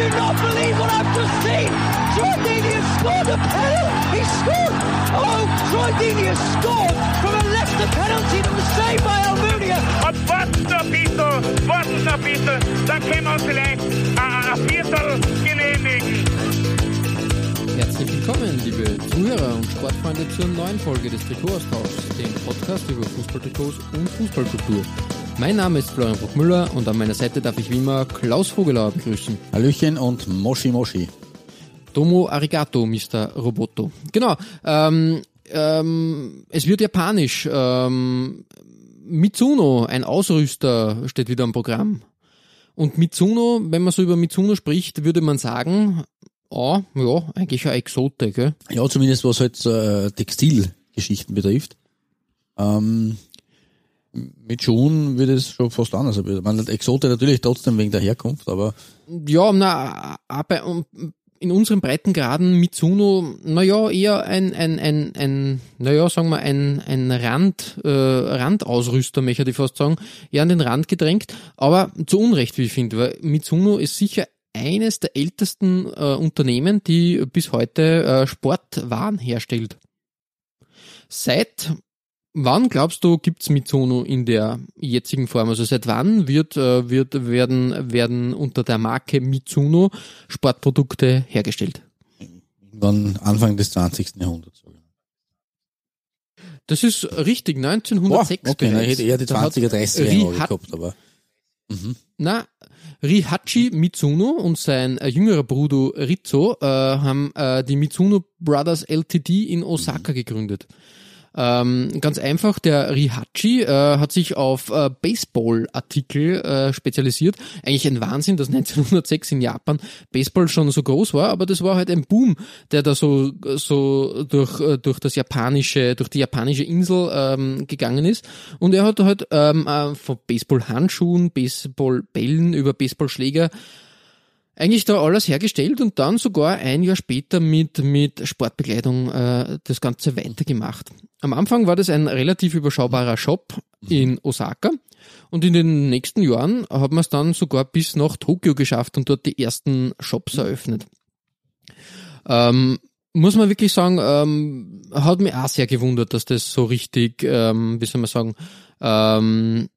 I do not believe what I've just seen! Troy Deeney has scored a penalty! He scored! Oh, Troy Deeney has scored from a Leicester penalty that was saved by Almunia! Und warten noch ein bisschen, warten noch ein bisschen, dann können wir uns vielleicht ein, ein Viertel genehmigen. Herzlich willkommen, liebe Zuhörer und Sportfreunde zur neuen Folge des Trikotaustauschs, dem Podcast über Fußballtrikots und Fußballkultur. Mein Name ist Florian Bruckmüller und an meiner Seite darf ich wie immer Klaus Vogelauer begrüßen. Hallöchen und Moshi Moshi. Domo arigato, Mr. Roboto. Genau, ähm, ähm, es wird japanisch. Ähm, Mitsuno, ein Ausrüster, steht wieder am Programm. Und Mitsuno, wenn man so über Mitsuno spricht, würde man sagen, ah, ja, eigentlich ein Exote, gell? Ja, zumindest was halt äh, Textilgeschichten betrifft. Ähm, mit Schuhen wird es schon fast anders. Man Exote natürlich trotzdem wegen der Herkunft, aber Ja, na, aber in unseren Breitengraden Mitsuno, naja, eher ein, ein, ein, ein, naja, sagen wir, ein, ein Rand, äh, Randausrüster, möchte ich fast sagen, eher an den Rand gedrängt, aber zu Unrecht, wie ich finde, weil Mitsuno ist sicher eines der ältesten äh, Unternehmen, die bis heute äh, Sportwaren herstellt. Seit wann glaubst du gibt's Mitsuno in der jetzigen Form? Also seit wann wird, äh, wird werden werden unter der Marke Mitsuno Sportprodukte hergestellt? irgendwann Anfang des 20. Jahrhunderts. Das ist richtig, 1906 Boah, okay, na, ich hätte eher die Da hat 20er, 30er Jahre gehabt, aber Na, Rihachi Mitsuno und sein äh, jüngerer Bruder Rizzo äh, haben äh, die Mitsuno Brothers LTD in Osaka gegründet. Ähm, ganz einfach, der Rihachi äh, hat sich auf äh, Baseball-Artikel äh, spezialisiert. Eigentlich ein Wahnsinn, dass 1906 in Japan Baseball schon so groß war, aber das war halt ein Boom, der da so so durch äh, durch das japanische durch die japanische Insel ähm, gegangen ist. Und er hat halt ähm, äh, von Baseball-Handschuhen, Baseball-Bällen über Baseballschläger eigentlich da alles hergestellt und dann sogar ein Jahr später mit, mit Sportbekleidung äh, das Ganze weitergemacht. Am Anfang war das ein relativ überschaubarer Shop in Osaka und in den nächsten Jahren hat man es dann sogar bis nach Tokio geschafft und dort die ersten Shops eröffnet. Ähm, muss man wirklich sagen, ähm, hat mich auch sehr gewundert, dass das so richtig, ähm, wie soll man sagen, ähm,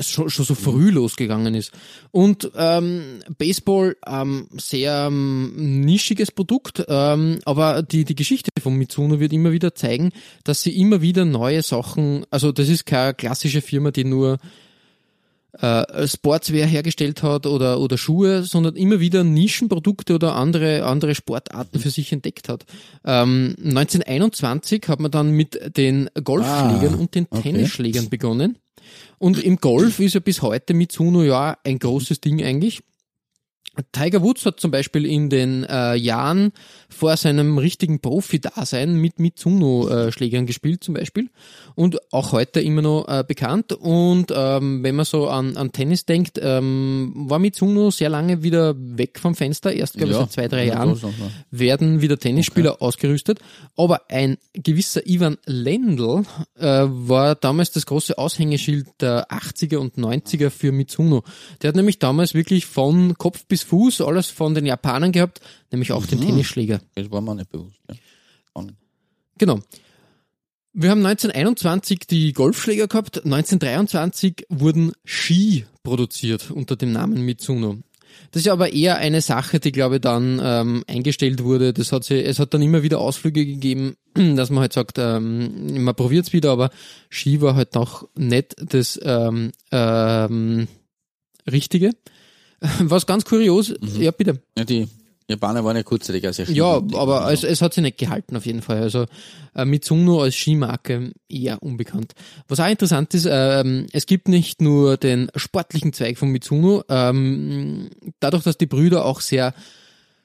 schon, schon so früh losgegangen ist. Und ähm, Baseball, ähm, sehr ähm, nischiges Produkt, ähm, aber die, die Geschichte von Mitsuno wird immer wieder zeigen, dass sie immer wieder neue Sachen, also das ist keine klassische Firma, die nur äh, Sportswear hergestellt hat oder, oder Schuhe, sondern immer wieder Nischenprodukte oder andere, andere Sportarten für sich entdeckt hat. Ähm, 1921 hat man dann mit den Golfschlägern Ah, und den okay. Tennisschlägern begonnen. Und im Golf ist ja bis heute Mitsuno ja ein großes Ding eigentlich. Tiger Woods hat zum Beispiel in den äh, Jahren vor seinem richtigen Profi-Dasein mit Mitsuno-Schlägern gespielt zum Beispiel und auch heute immer noch äh, bekannt. Und ähm, wenn man so an, an Tennis denkt, ähm, war Mitsuno sehr lange wieder weg vom Fenster. Erst, glaube ich, Ja, seit zwei, drei ja, Jahren werden wieder Tennisspieler ausgerüstet. Aber ein gewisser Ivan Lendl äh, war damals das große Aushängeschild der 80er und 90er für Mitsuno. Der hat nämlich damals wirklich von Kopf bis Fuß alles von den Japanern gehabt, nämlich auch den Tennisschläger. das war mir nicht bewusst. Ja. Und Genau. Wir haben 1921 die Golfschläger gehabt, 1923 wurden Ski produziert unter dem Namen Mitsuno. Das ist aber eher eine Sache, die glaube ich dann ähm, eingestellt wurde. Das hat sie, es hat dann immer wieder Ausflüge gegeben, dass man halt sagt, ähm, man probiert's wieder, aber Ski war halt noch nicht das ähm, ähm, Richtige. Was ganz kurios, ja bitte. ja, die Japaner waren ja kurzzeitig auch sehr Ja, aber es, es hat sich nicht gehalten auf jeden Fall. Also äh, Mitsuno als Skimarke eher unbekannt. Was auch interessant ist, ähm, es gibt nicht nur den sportlichen Zweig von Mitsuno, ähm, dadurch, dass die Brüder auch sehr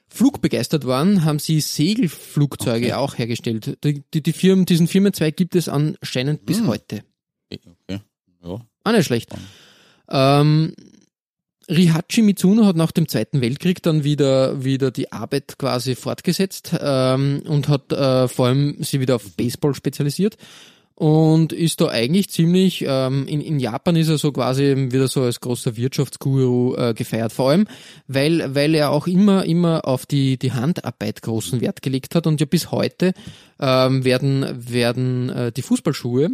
flugbegeistert waren, haben sie Segelflugzeuge Okay. auch hergestellt. Die, die, die Firmen, diesen Firmenzweig gibt es anscheinend bis Hm. heute. Okay. Ja. Auch nicht schlecht. Ähm, Rihachi Mitsuno hat nach dem Zweiten Weltkrieg dann wieder, wieder die Arbeit quasi fortgesetzt ähm, und hat äh, vor allem sie wieder auf Baseball spezialisiert und ist da eigentlich ziemlich, ähm, in, in Japan ist er so quasi wieder so als großer Wirtschaftsguru äh, gefeiert, vor allem, weil, weil er auch immer, immer auf die, die Handarbeit großen Wert gelegt hat und ja bis heute ähm, werden, werden äh, die Fußballschuhe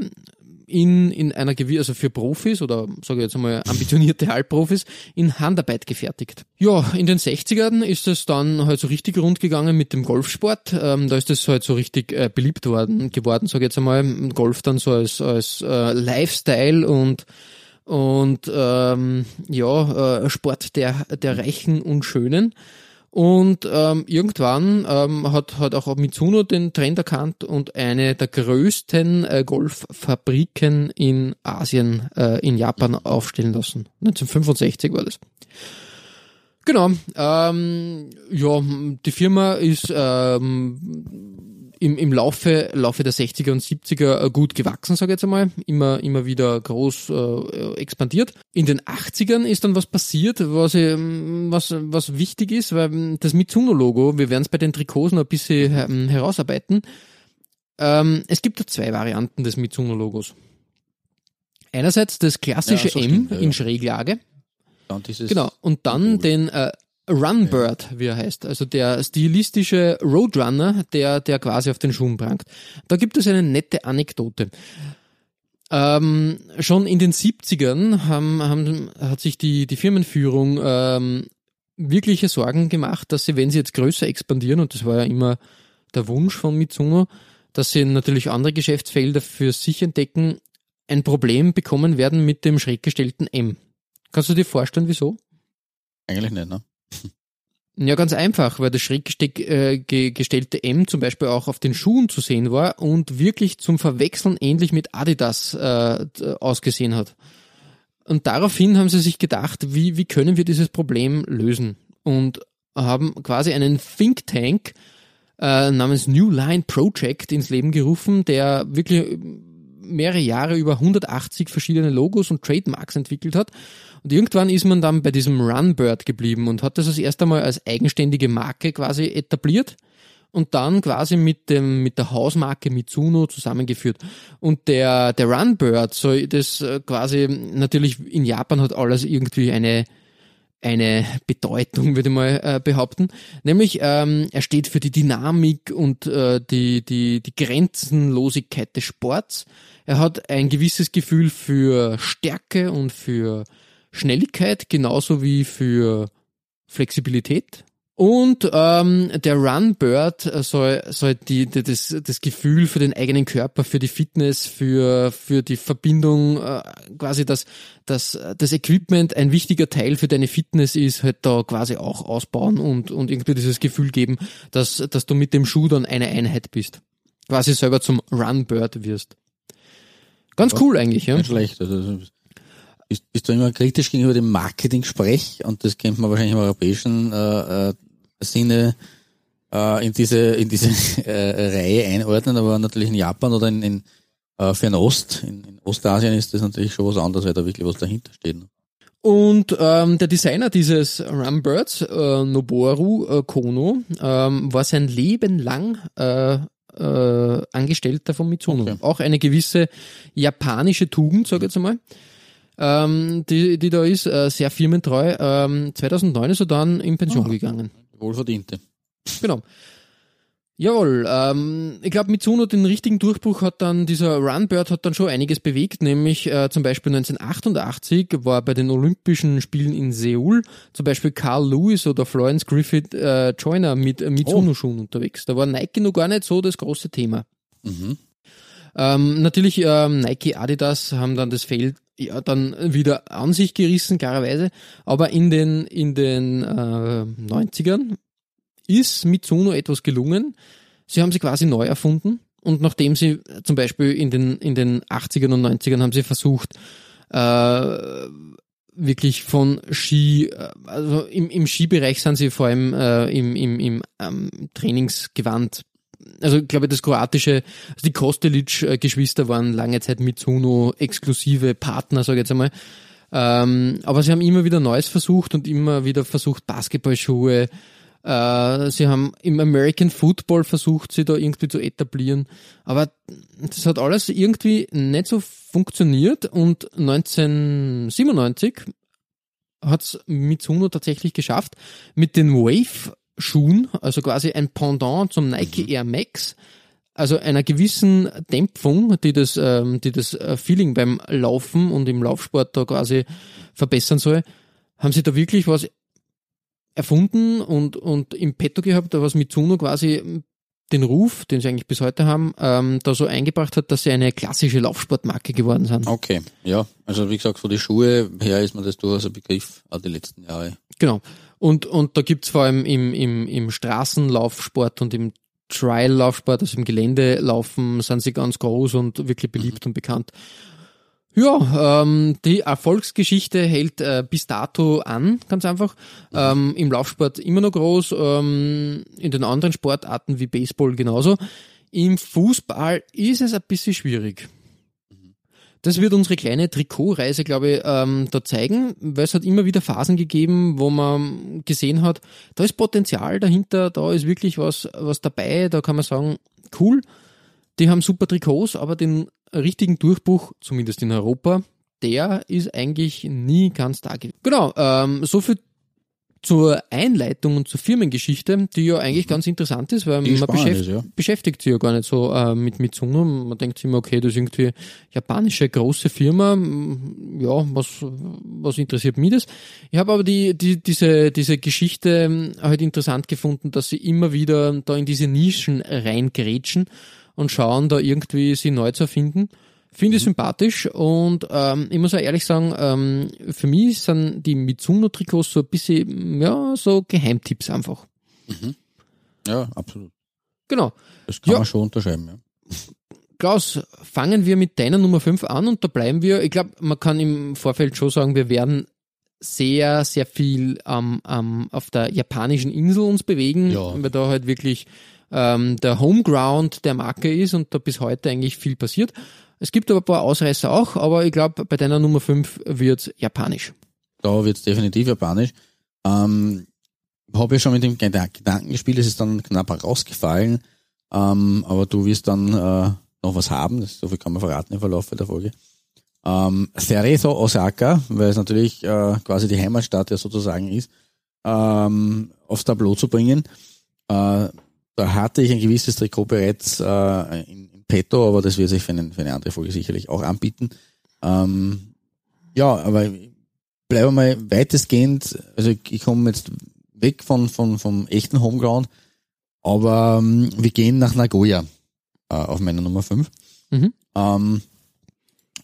in, in einer gewissen, also für Profis oder sage ich jetzt einmal ambitionierte Halbprofis, in Handarbeit gefertigt. Ja, in den 60ern ist es dann halt so richtig rund gegangen mit dem Golfsport. Ähm, da ist es halt so richtig äh, beliebt worden, geworden, sage ich jetzt einmal. Golf dann so als, als äh, Lifestyle und und ähm, ja, äh, Sport der, der Reichen und Schönen. Und ähm, irgendwann ähm, hat, hat auch Mitsuno den Trend erkannt und eine der größten äh, Golffabriken in Asien, äh, in Japan aufstellen lassen. 1965 war das. Genau. Ähm, ja, die Firma ist ähm, im, im Laufe, Laufe der 60er und 70er äh, gut gewachsen, sage ich jetzt einmal. Immer, immer wieder groß äh, expandiert. In den 80ern ist dann was passiert, was, ähm, was, was wichtig ist, weil ähm, das Mitsuno-Logo, wir werden es bei den Trikots noch ein bisschen ähm, herausarbeiten. Ähm, es gibt da zwei Varianten des Mitsuno-Logos. Einerseits das klassische Ja, so M stimmt, ja, in. Schräglage. Dieses Genau. Und dann Symbol. den äh, Runbird, wie er heißt. Also der stilistische Roadrunner, der, der quasi auf den Schuhen prangt. Da gibt es eine nette Anekdote. Ähm, schon in den 70ern haben, haben, hat sich die, die Firmenführung ähm, wirkliche Sorgen gemacht, dass sie, wenn sie jetzt größer expandieren, und das war ja immer der Wunsch von Mitsuno, dass sie natürlich andere Geschäftsfelder für sich entdecken, ein Problem bekommen werden mit dem schräg gestellten M. Kannst du dir vorstellen, wieso? Eigentlich nicht, ne? Ja, ganz einfach, weil das schräg äh, ge gestellte M zum Beispiel auch auf den Schuhen zu sehen war und wirklich zum Verwechseln ähnlich mit Adidas äh, ausgesehen hat. Und daraufhin haben sie sich gedacht, wie, wie können wir dieses Problem lösen? Und haben quasi einen Think Tank äh, namens New Line Project ins Leben gerufen, der wirklich mehrere Jahre über 180 verschiedene Logos und Trademarks entwickelt hat. Und irgendwann ist man dann bei diesem Runbird geblieben und hat das das erste Mal als eigenständige Marke quasi etabliert und dann quasi mit dem mit der Hausmarke Mitsuno zusammengeführt. Und der der Runbird soll das äh, quasi natürlich in Japan hat alles irgendwie eine eine Bedeutung, würde ich mal äh, behaupten. Nämlich, ähm, er steht für die Dynamik und äh, die, die, die Grenzenlosigkeit des Sports. Er hat ein gewisses Gefühl für Stärke und für Schnelligkeit, genauso wie für Flexibilität. Und ähm, der Runbird äh, soll, soll die, die, das, das Gefühl für den eigenen Körper, für die Fitness, für, für die Verbindung, äh, quasi dass das, das Equipment ein wichtiger Teil für deine Fitness ist, halt da quasi auch ausbauen und, und irgendwie dieses Gefühl geben, dass, dass du mit dem Schuh dann eine Einheit bist. Quasi selber zum Runbird wirst. Ganz cool eigentlich, ja. Nicht schlecht. Also, bist, bist du immer kritisch gegenüber dem Marketing-Sprech und das kennt man wahrscheinlich im europäischen äh, äh, Sinne äh, in diese in diese äh, Reihe einordnen, aber natürlich in Japan oder in, in äh, Fernost, in, in Ostasien ist das natürlich schon was anderes, weil da wirklich was dahinter steht. Und ähm, der Designer dieses Rumbirds, äh, Noboru äh, Kono, ähm, war sein Leben lang äh, äh, Angestellter von Mitsuno. Okay. Auch eine gewisse japanische Tugend, sage ich jetzt einmal, ähm, die, die da ist, äh, sehr firmentreu. Ähm, 2009 ist er dann in Pension Ah. gegangen. Wohlverdiente. Genau. Jawohl, ähm, ich glaube, Mitsuno den richtigen Durchbruch hat dann, dieser Runbird hat dann schon einiges bewegt, nämlich äh, zum Beispiel 1988 war bei den Olympischen Spielen in Seoul zum Beispiel Carl Lewis oder Florence Griffith äh, Joyner mit äh, Mitsuno-Schuhen unterwegs. Da war Nike noch gar nicht so das große Thema. Mhm. Ähm, natürlich ähm, Nike, Adidas haben dann das Feld ja dann wieder an sich gerissen, klarerweise. Aber in den in den äh, 90ern ist Mitsuno etwas gelungen. Sie haben sie quasi neu erfunden und nachdem sie zum Beispiel in den in den 80ern und 90ern haben sie versucht äh, wirklich von Ski, äh, also im, im Skibereich sind sie vor allem äh, im, im, im ähm, Trainingsgewand. Also ich glaube, das kroatische, also die Kostelic-Geschwister waren lange Zeit Mitsuno exklusive Partner, sage ich jetzt einmal. Ähm, aber sie haben immer wieder Neues versucht und immer wieder versucht, Basketballschuhe, äh, sie haben im American Football versucht, sie da irgendwie zu etablieren. Aber das hat alles irgendwie nicht so funktioniert und 1997 hat es Mitsuno tatsächlich geschafft, mit den Wave-Schuhen, also quasi ein Pendant zum Nike Air Max, also einer gewissen Dämpfung, die das, ähm, die das äh, Feeling beim Laufen und im Laufsport da quasi verbessern soll, haben sie da wirklich was erfunden und, und im Petto gehabt, was Mitsuno quasi den Ruf, den sie eigentlich bis heute haben, ähm, da so eingebracht hat, dass sie eine klassische Laufsportmarke geworden sind. Okay, ja. Also wie gesagt, von den Schuhe her ist mir das durchaus ein Begriff, auch die letzten Jahre. Genau. Und, und da gibt's vor allem im, im, im Straßenlaufsport und im Trial-Laufsport, also im Geländelaufen, sind sie ganz groß und wirklich beliebt und bekannt. Ja, ähm, die Erfolgsgeschichte hält äh, bis dato an, ganz einfach. Ähm, Im Laufsport immer noch groß, ähm, in den anderen Sportarten wie Baseball genauso. Im Fußball ist es ein bisschen schwierig. Das wird unsere kleine Trikotreise, glaube ich, ähm, da zeigen, weil es hat immer wieder Phasen gegeben, wo man gesehen hat, da ist Potenzial dahinter, da ist wirklich was, was dabei, da kann man sagen, cool, die haben super Trikots, aber den richtigen Durchbruch, zumindest in Europa, der ist eigentlich nie ganz da gewesen. Genau, ähm, so viel zur Einleitung und zur Firmengeschichte, die ja eigentlich ganz interessant ist, weil Die man beschäft ist, ja. beschäftigt sich ja gar nicht so äh, mit Mitsuno. Man denkt sich immer, okay, das ist irgendwie japanische große Firma. Ja, was, was interessiert mich das? Ich habe aber die, die, diese, diese Geschichte ähm, halt interessant gefunden, dass sie immer wieder da in diese Nischen reingrätschen und schauen, da irgendwie sie neu zu erfinden. Finde Mhm. ich sympathisch und ähm, ich muss auch ehrlich sagen, ähm, für mich sind die Mitsuno-Trikots so ein bisschen, ja, so Geheimtipps einfach. Ja, absolut. Genau. Das kann Ja. man schon unterschreiben, ja. Klaus, fangen wir mit deiner Nummer 5 an und da bleiben wir. Ich glaube, man kann im Vorfeld schon sagen, wir werden sehr, sehr viel ähm, ähm, auf der japanischen Insel uns bewegen, Ja. weil da halt wirklich ähm, der Homeground der Marke ist und da bis heute eigentlich viel passiert. Es gibt aber ein paar Ausreißer auch, aber ich glaube, bei deiner Nummer 5 wird japanisch. Da wird's definitiv japanisch. Ähm, habe ja schon mit dem Gedan- Gedanken gespielt, es ist dann knapp rausgefallen, ähm, aber du wirst dann äh, noch was haben, das, so viel kann man verraten im Verlauf der Folge. Ähm, Cerezo Osaka, weil es natürlich äh, quasi die Heimatstadt ja sozusagen ist, ähm, aufs Tableau zu bringen. Äh, da hatte ich ein gewisses Trikot bereits äh, in petto, aber das wird sich für, einen, für eine andere Folge sicherlich auch anbieten. Ähm, ja, aber bleiben wir mal weitestgehend, also ich, ich komme jetzt weg von, von, vom echten Homeground, aber ähm, wir gehen nach Nagoya äh, auf meiner Nummer 5. Mhm. Ähm,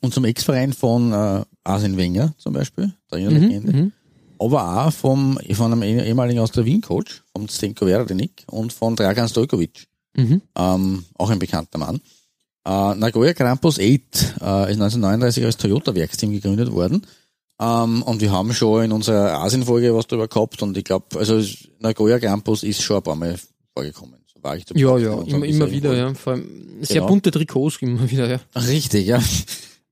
und zum Ex-Verein von äh, Arsene Wenger zum Beispiel, der Mhm, Legende, mhm. aber auch vom, von einem eh- ehemaligen aus der Wien-Coach, vom Stenko Verdenik und von Dragan Stojkovic, Mhm. ähm, auch ein bekannter Mann. Äh, Nagoya Grampus 8 äh, ist 1939 als Toyota-Werksteam gegründet worden. Ähm, und wir haben schon in unserer Asien-Folge was drüber gehabt und ich glaube, also Nagoya Grampus ist schon ein paar Mal vorgekommen. So war ich Ja, ja, immer, immer wieder, ja. Vor allem sehr Genau. bunte Trikots immer wieder, ja. Richtig, ja.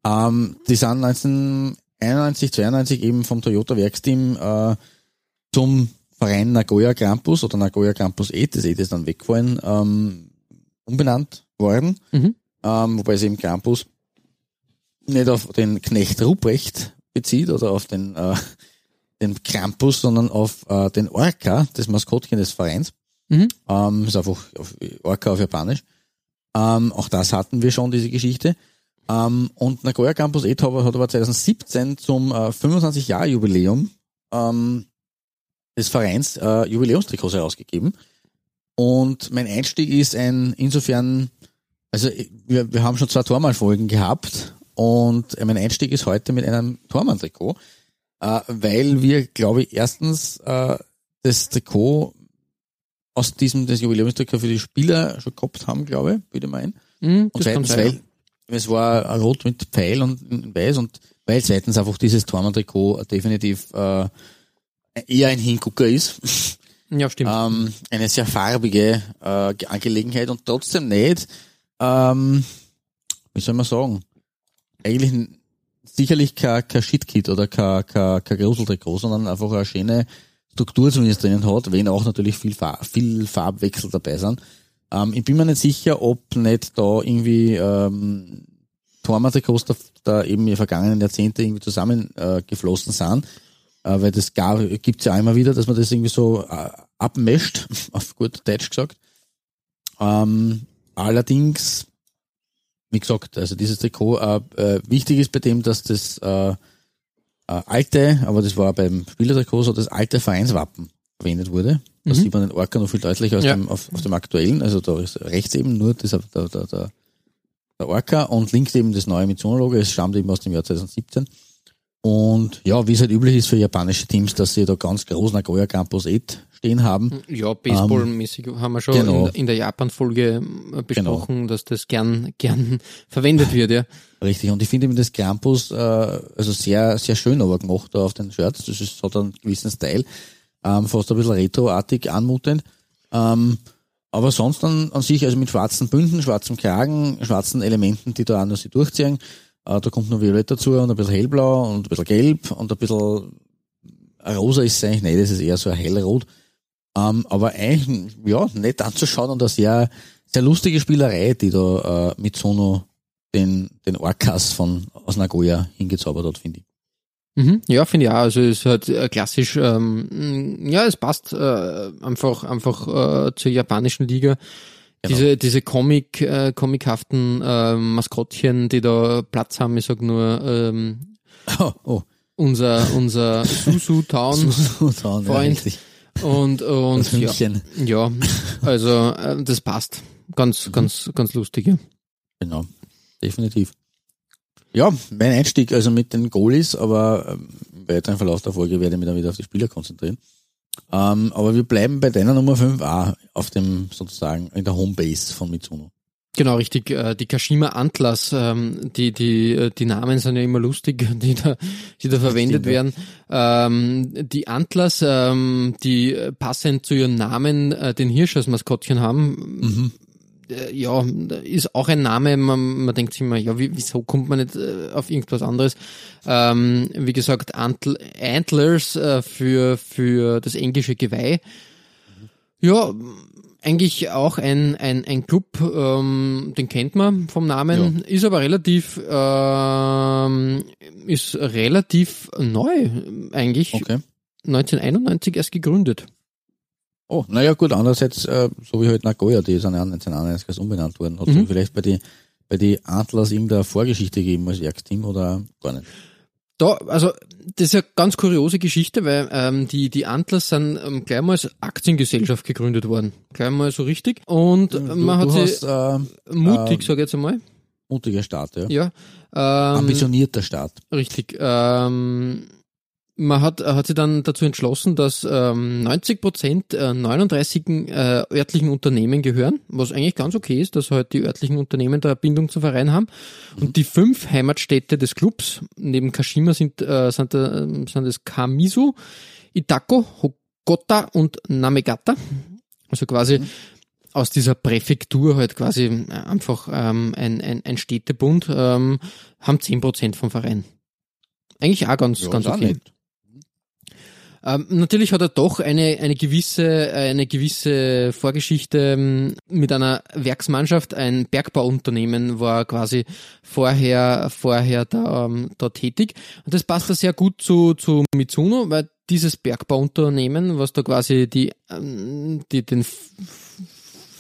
Ähm, die sind 1991, 92 eben vom Toyota Werksteam äh, zum Verein Nagoya Grampus oder Nagoya Grampus 8, das 8 ist dann weggefallen, ähm, umbenannt worden. Mhm. Ähm, wobei es eben Grampus nicht auf den Knecht Ruprecht bezieht oder auf den, äh, den Krampus, sondern auf äh, den Orca, das Maskottchen des Vereins. Mhm. Ähm, ist einfach auf Orca auf Japanisch. Ähm, auch das hatten wir schon, diese Geschichte. Ähm, und Nagoya Campus 8 hat hat aber 2017 zum äh, 25-Jahr-Jubiläum ähm, des Vereins äh, Jubiläumstrikots herausgegeben. Und mein Einstieg ist ein insofern, also wir, wir haben schon zwei Tormann-Folgen gehabt und mein Einstieg ist heute mit einem Tormann-Trikot, äh, weil wir, glaube ich, erstens äh, das Trikot aus diesem das Jubiläumstrikot für die Spieler schon gehabt haben, glaube ich, würde ich meinen. Mhm, Und zweitens, weil es war rot mit Pfeil und weiß und weil zweitens einfach dieses Tormann-Trikot definitiv äh, eher ein Hingucker ist. Ja, stimmt. ähm, eine sehr farbige äh, Angelegenheit und trotzdem nicht, ähm, wie soll man sagen, eigentlich sicherlich kein, kein Shitkit oder kein, kein, kein Gruseltrikot, sondern einfach eine schöne Struktur zumindest drinnen hat, wenn auch natürlich viel, Farb, viel Farbwechsel dabei sind. Ähm, ich bin mir nicht sicher, ob nicht da irgendwie ähm, Tormann-Trikots da, da eben in vergangenen Jahrzehnte irgendwie zusammengeflossen äh, sind. Äh, weil das gar, gibt's ja immer wieder, dass man das irgendwie so äh, abmescht, auf gut Deutsch gesagt. Ähm, allerdings, wie gesagt, also dieses Trikot, äh, äh, wichtig ist bei dem, dass das äh, äh, alte, aber das war beim Spielertrikot so, das alte Vereinswappen verwendet wurde. Da sieht man den Orca noch viel deutlicher als Ja. dem, auf, auf dem aktuellen. Also da ist rechts eben nur dieser, der, der, der, Orca und links eben das neue Mitsuno-Logo. Es stammt eben aus dem Jahr 2017. Und ja, wie es halt üblich ist für japanische Teams, dass sie da ganz groß Nagoya Campus 8 stehen haben. Ja, Baseballmäßig haben wir schon genau. in, in der Japan-Folge äh, besprochen, dass das gern, gern verwendet wird, ja. Richtig. Und ich finde eben das Campus äh, also sehr, sehr schön aber gemacht da auf den Shirts. Das ist, hat einen gewissen Style. Ähm, fast ein bisschen retroartig anmutend. Ähm, aber sonst an, an sich, also mit schwarzen Bünden, schwarzem Kragen, schwarzen Elementen, die da auch noch sich durchziehen. Äh, da kommt noch Violett dazu und ein bisschen hellblau und ein bisschen gelb und ein bisschen rosa ist es eigentlich nicht, das ist eher so ein hellrot. Ähm, aber eigentlich, ja, nett anzuschauen und eine sehr, sehr lustige Spielerei, die da äh, mit Sono den, den Orcas von aus Nagoya hingezaubert hat, finde ich. Mhm, ja, finde ich auch. Also es ist halt äh, klassisch, ähm, ja, es passt äh, einfach einfach äh, zur japanischen Liga. Genau. Diese diese Comic äh, comichaften äh, Maskottchen, die da Platz haben. Ich sag nur ähm, Oh, oh. unser unser Susu Town Freund. Freund. und und Das ja, ja, also äh, das passt. Ganz ganz ganz lustig. Ja. Genau, definitiv. Ja, mein Einstieg also mit den Goalies, aber ähm, im weiteren Verlauf der Folge werde ich mich dann wieder auf die Spieler konzentrieren. Ähm, aber wir bleiben bei deiner Nummer 5a auf dem sozusagen in der Homebase von Mitsuno. Genau, richtig. äh, Die Kashima Antlers, ähm, die, die, äh, die Namen sind ja immer lustig, die da, die da verwendet werden. Ähm, Die Antlers, ähm, die passend zu ihren Namen äh, den Hirsch als Maskottchen haben, äh, ja, ist auch ein Name, man, man denkt sich immer, ja, wie, wieso kommt man nicht äh, auf irgendwas anderes? Ähm, wie gesagt, Antl Antlers äh, für, für das englische Geweih. Ja, eigentlich auch ein, ein, ein Club, ähm, den kennt man vom Namen, ist aber relativ, ähm, ist relativ neu eigentlich. Okay. 1991 erst gegründet. Oh, naja gut, andererseits, äh, so wie halt Nagoya, die sind ja 1991 umbenannt worden. Hat Mhm. vielleicht bei die, bei die Antlers irgendeine Vorgeschichte gegeben als Werksteam oder gar nicht? Da, also das ist eine ganz kuriose Geschichte, weil ähm, die, die Antlers sind ähm, gleich mal als Aktiengesellschaft gegründet worden. Gleich mal so richtig. Und Du, man hat sie hast äh, mutig, ähm, sag ich jetzt einmal, mutiger Start, ja. ja, ähm, Ambitionierter Start. Richtig. Ähm, man hat, hat sich dann dazu entschlossen, dass ähm, 90 Prozent äh, 39 äh, örtlichen Unternehmen gehören, was eigentlich ganz okay ist, dass halt die örtlichen Unternehmen da eine Bindung zum Verein haben. Und die fünf Heimatstädte des Clubs, neben Kashima sind, äh, sind, äh, sind es Kamisu, Itako, Hokota und Namegata. Also quasi aus dieser Präfektur halt quasi äh, einfach ähm, ein, ein, ein Städtebund, ähm, haben 10 Prozent vom Verein. Eigentlich auch ganz, ganz ist auch okay. nett. Ähm, natürlich hat er doch eine, eine gewisse, eine gewisse Vorgeschichte ähm, mit einer Werksmannschaft. Ein Bergbauunternehmen war quasi vorher, vorher da, ähm, da tätig. Und das passt da sehr gut zu, zu Mitsuno, weil dieses Bergbauunternehmen, was da quasi die, ähm, die, den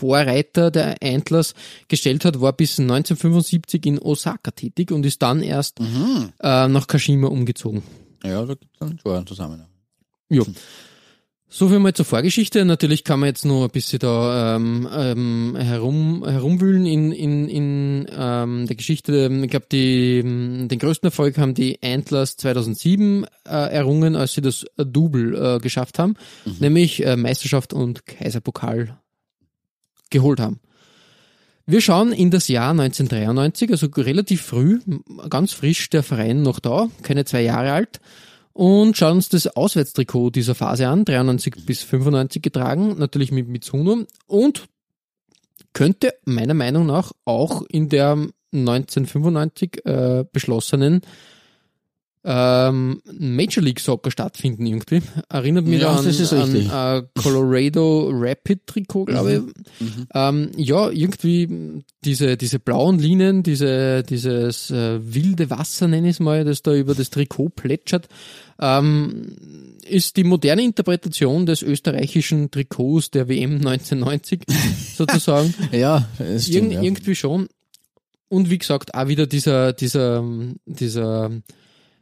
Vorreiter der Antlers gestellt hat, war bis 1975 in Osaka tätig und ist dann erst äh, nach Kashima umgezogen. Ja, da gibt es dann schon einen Zusammenhang. Ja. So viel mal zur Vorgeschichte. Natürlich kann man jetzt noch ein bisschen da ähm, ähm, herum, herumwühlen in, in, in ähm, der Geschichte. Ich glaube, ähm, den größten Erfolg haben die Antlers 2007 äh, errungen, als sie das Double äh, geschafft haben, nämlich äh, Meisterschaft und Kaiserpokal geholt haben. Wir schauen in das Jahr 1993, also relativ früh, ganz frisch der Verein noch da, keine zwei Jahre alt, und schauen uns das Auswärtstrikot dieser Phase an, 93 bis 95 getragen, natürlich mit Mitsuno und könnte meiner Meinung nach auch in der 1995 äh, beschlossenen ähm, Major League Soccer stattfinden irgendwie. Erinnert mich Ja, an, das ist an richtig. äh, Colorado Rapid Trikot, glaube ich. Ähm, ja, irgendwie diese, diese blauen Linien, diese, dieses äh, wilde Wasser, nenne ich es mal, das da über das Trikot plätschert, ähm, ist die moderne Interpretation des österreichischen Trikots der WM 1990 sozusagen. Ja, stimmt, Irg ja. Irgendwie schon. Und wie gesagt, auch wieder dieser, dieser, dieser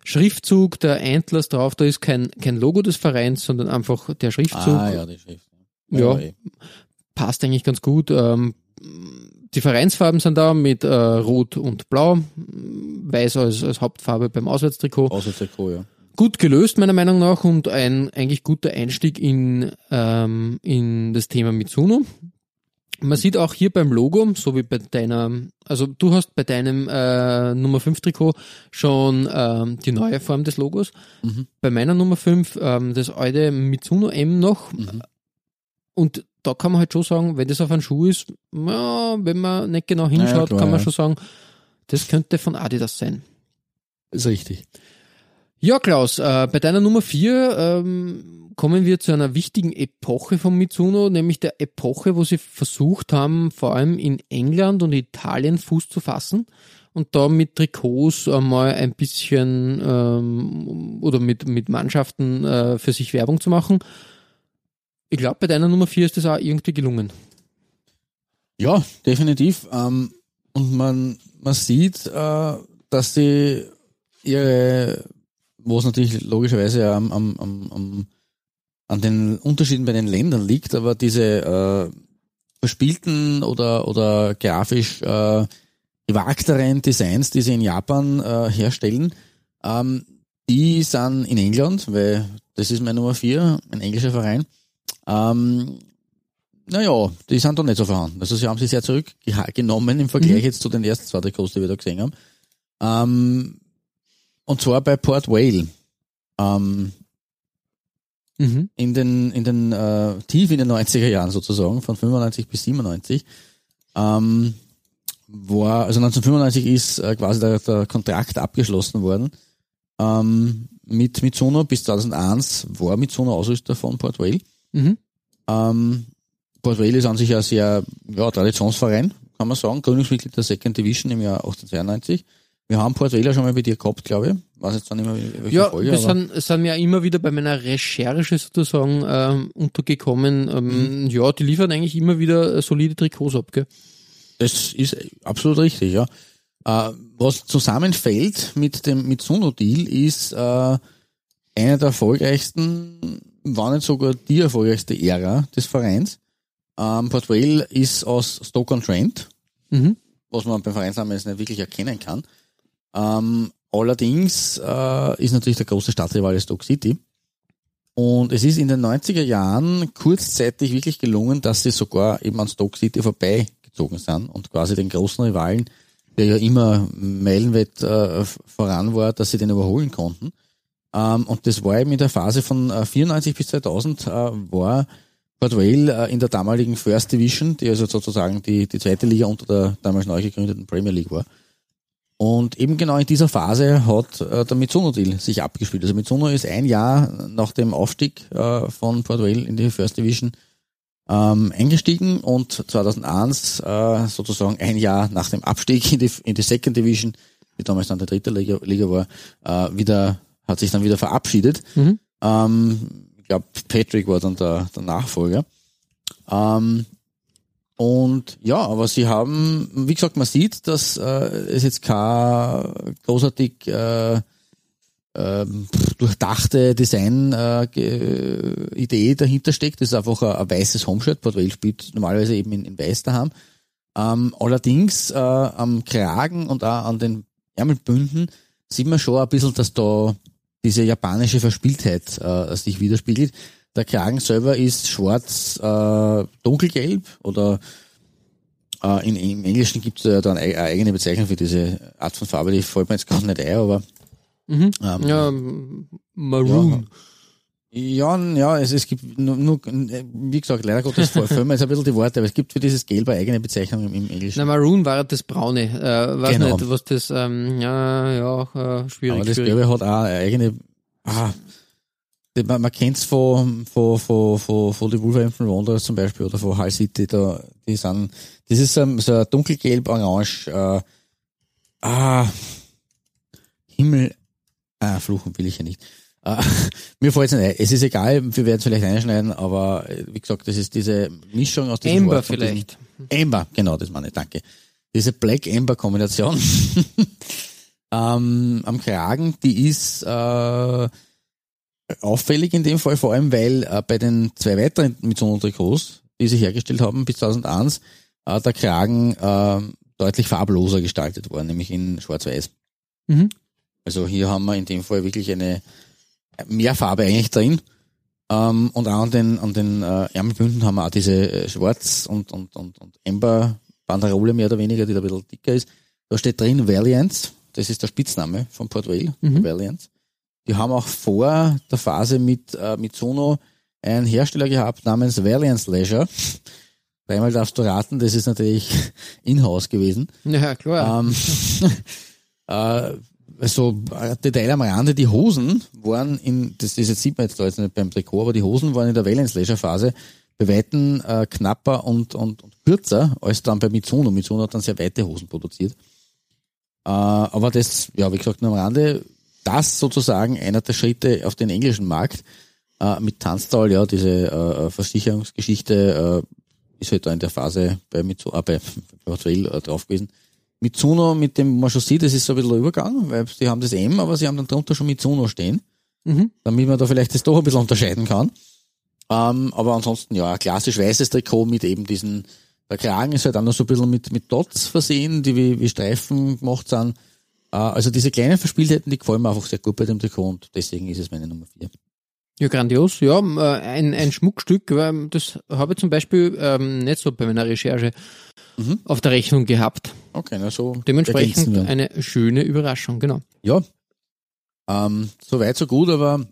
Schriftzug der Antlers drauf, da ist kein, kein Logo des Vereins, sondern einfach der Schriftzug. Ah, ja, die Schrift. Ja. eh. Passt eigentlich ganz gut. Ähm, die Vereinsfarben sind da mit äh, Rot und Blau, Weiß als, als Hauptfarbe beim Auswärtstrikot. Außer Trikot, ja. Gut gelöst, meiner Meinung nach, und ein eigentlich guter Einstieg in, ähm, in das Thema Mitsuno. Man sieht auch hier beim Logo, so wie bei deiner, also du hast bei deinem äh, Nummer 5 Trikot schon ähm, die neue Form des Logos. Bei meiner Nummer 5 ähm, das alte Mitsuno M noch. Und da kann man halt schon sagen, wenn das auf einen Schuh ist, ja, wenn man nicht genau hinschaut, klar, kann man ja. schon sagen, das könnte von Adidas sein. Ist richtig. Ja, Klaus, äh, bei deiner Nummer vier ähm, kommen wir zu einer wichtigen Epoche von Mitsuno, nämlich der Epoche, wo sie versucht haben, vor allem in England und Italien Fuß zu fassen und da mit Trikots einmal ein bisschen ähm, oder mit, mit Mannschaften äh, für sich Werbung zu machen. Ich glaube, bei deiner Nummer vier ist das auch irgendwie gelungen. Ja, definitiv. Ähm, und man, man sieht, äh, dass sie ihre, wo es natürlich logischerweise am, am, am, am, an den Unterschieden bei den Ländern liegt, aber diese äh, verspielten oder, oder grafisch äh, gewagteren Designs, die sie in Japan äh, herstellen, ähm, die sind in England, weil das ist meine Nummer vier, ein englischer Verein. Ähm, naja, die sind da nicht so vorhanden. Also sie haben sich sehr zurückgenommen im Vergleich jetzt zu den ersten zwei Trikots, die wir da gesehen haben. Ähm, und zwar bei Port Vale. Ähm, Mhm. in den, in den äh, tief in den 90er Jahren sozusagen, von 95 bis 97, ähm, war, also 1995 ist äh, quasi der, der Kontrakt abgeschlossen worden ähm, mit Mitsuno. Bis 2001 war Mitsuno Ausrüster von Port Vale. Mhm. Ähm, Port Vale ist an sich ein sehr ja, Traditionsverein, kann man sagen. Gründungsmitglied der Second Division im Jahr 1892. Wir haben Port Vale schon mal bei dir gehabt, glaube ich. Weiß jetzt dann mehr, welche Ja, Folge, wir sind, sind ja immer wieder bei meiner Recherche sozusagen ähm, untergekommen. Ähm, Ja, die liefern eigentlich immer wieder äh, solide Trikots ab, gell? das ist absolut richtig, ja. Äh, was zusammenfällt mit dem Mitsuno-Deal ist äh, einer der erfolgreichsten, war nicht sogar die erfolgreichste Ära des Vereins. Ähm, Port Vale ist aus Stoke-on-Trent, Mhm. was man beim Vereinsnamen jetzt nicht wirklich erkennen kann. Ähm, allerdings äh, ist natürlich der große Stadtrivale Stoke City. Und es ist in den 90er Jahren kurzzeitig wirklich gelungen, dass sie sogar eben an Stoke City vorbeigezogen sind und quasi den großen Rivalen, der ja immer meilenweit äh, voran war, dass sie den überholen konnten. Ähm, und das war eben in der Phase von äh, 94 bis 2000 äh, war Port Vale äh, in der damaligen First Division, die also sozusagen die, die zweite Liga unter der damals neu gegründeten Premier League war. Und eben genau in dieser Phase hat äh, der Mitsuno-Deal sich abgespielt. Also Mitsuno ist ein Jahr nach dem Aufstieg äh, von Port Vale in die First Division ähm, eingestiegen und 2001 äh, sozusagen ein Jahr nach dem Abstieg in die, in die Second Division, die damals dann die dritte Liga, Liga war, äh, wieder hat sich dann wieder verabschiedet. Mhm. Ähm, ich glaube, Patrick war dann der, der Nachfolger. Ähm, und ja, aber sie haben, wie gesagt, man sieht, dass äh, es jetzt keine großartig äh, ähm, durchdachte Design-Idee äh, dahinter steckt. Das ist einfach ein, ein weißes Homeshirt. Port Vale spielt normalerweise eben in, in weiß daheim. Ähm, allerdings äh, am Kragen und auch an den Ärmelbünden sieht man schon ein bisschen, dass da diese japanische Verspieltheit äh, sich widerspiegelt. Der Kragen selber ist schwarz, äh, dunkelgelb oder Äh, in, Im Englischen gibt es ja dann eine eigene Bezeichnung für diese Art von Farbe, die fällt mir jetzt gar nicht ein, aber Mhm. ähm, Ja, Maroon. Ja, ja, es, es gibt nur, nur, wie gesagt, leider Gottes fehlen mir jetzt ein bisschen die Worte, aber es gibt für dieses Gelb eine eigene Bezeichnung im, im Englischen. Na, Maroon war das Braune. Äh, weiß Genau. nicht, was das, ähm, ja, ja, äh, schwierig. aber das schwierig. Gelbe hat auch eine eigene, ah, man, man kennt's von, von, von, von, von den Wolverhampton Wanderers zum Beispiel oder von Hull City, da, die sind, das ist so, ein- so ein dunkelgelb, orange, äh, ah, Himmel, ah, fluchen will ich ja nicht. Äh, mir fällt's nicht ein. Es ist egal, wir werden es vielleicht einschneiden, aber äh, wie gesagt, das ist diese Mischung aus diesem Amber Wort vielleicht. Amber, genau, das meine ich, danke. Diese Black-Amber-Kombination ähm, am Kragen, die ist äh, auffällig in dem Fall, vor allem weil äh, bei den zwei weiteren Mitsuno-Trikots, die sie hergestellt haben bis 2001, äh, der Kragen äh, deutlich farbloser gestaltet worden, nämlich in schwarz-weiß. Mhm. Also hier haben wir in dem Fall wirklich eine mehr Farbe eigentlich drin. Ähm, und auch an den, an den äh, Ärmelbünden haben wir auch diese äh, Schwarz- und, und, und, und Amber-Banderole mehr oder weniger, die da ein bisschen dicker ist. Da steht drin Valiant, das ist der Spitzname von Port Vale, Mhm. Valiant. Die haben auch vor der Phase mit äh, Mitsuno einen Hersteller gehabt namens Valiant Leisure. Dreimal darfst du raten, das ist natürlich in-house gewesen. Ja, klar. Ähm, äh, also ein Detail am Rande, die Hosen waren in, das, das jetzt sieht man jetzt da jetzt nicht beim Trikot, aber die Hosen waren in der Valence Leisure Phase bei Weitem äh, knapper und, und, und kürzer als dann bei Mitsuno. Mitsuno hat dann sehr weite Hosen produziert. Äh, aber das, ja, wie gesagt, nur am Rande, das sozusagen einer der Schritte auf den englischen Markt äh, mit Tanztal, ja, diese äh, Versicherungsgeschichte äh, ist halt da in der Phase bei Mitsuno, äh, bei, bei Trail äh, drauf gewesen. Mitsuno, mit dem man schon sieht, das ist so ein bisschen der Übergang, weil sie haben das M, aber sie haben dann drunter schon Mitsuno stehen, mhm. damit man da vielleicht das doch ein bisschen unterscheiden kann. Ähm, aber ansonsten, ja, klassisch weißes Trikot mit eben diesen, der Kragen ist halt auch noch so ein bisschen mit, mit Dots versehen, die wie, wie Streifen gemacht sind. Äh, also diese kleinen Verspieltheiten, die gefallen mir einfach sehr gut bei dem Trikot und deswegen ist es meine Nummer vier. Ja, grandios. Ja, äh, ein, ein Schmuckstück, das habe ich zum Beispiel ähm, nicht so bei meiner Recherche Mhm. auf der Rechnung gehabt. Okay, na so. Dementsprechend eine schöne Überraschung, genau. Ja, ähm, so weit, so gut, aber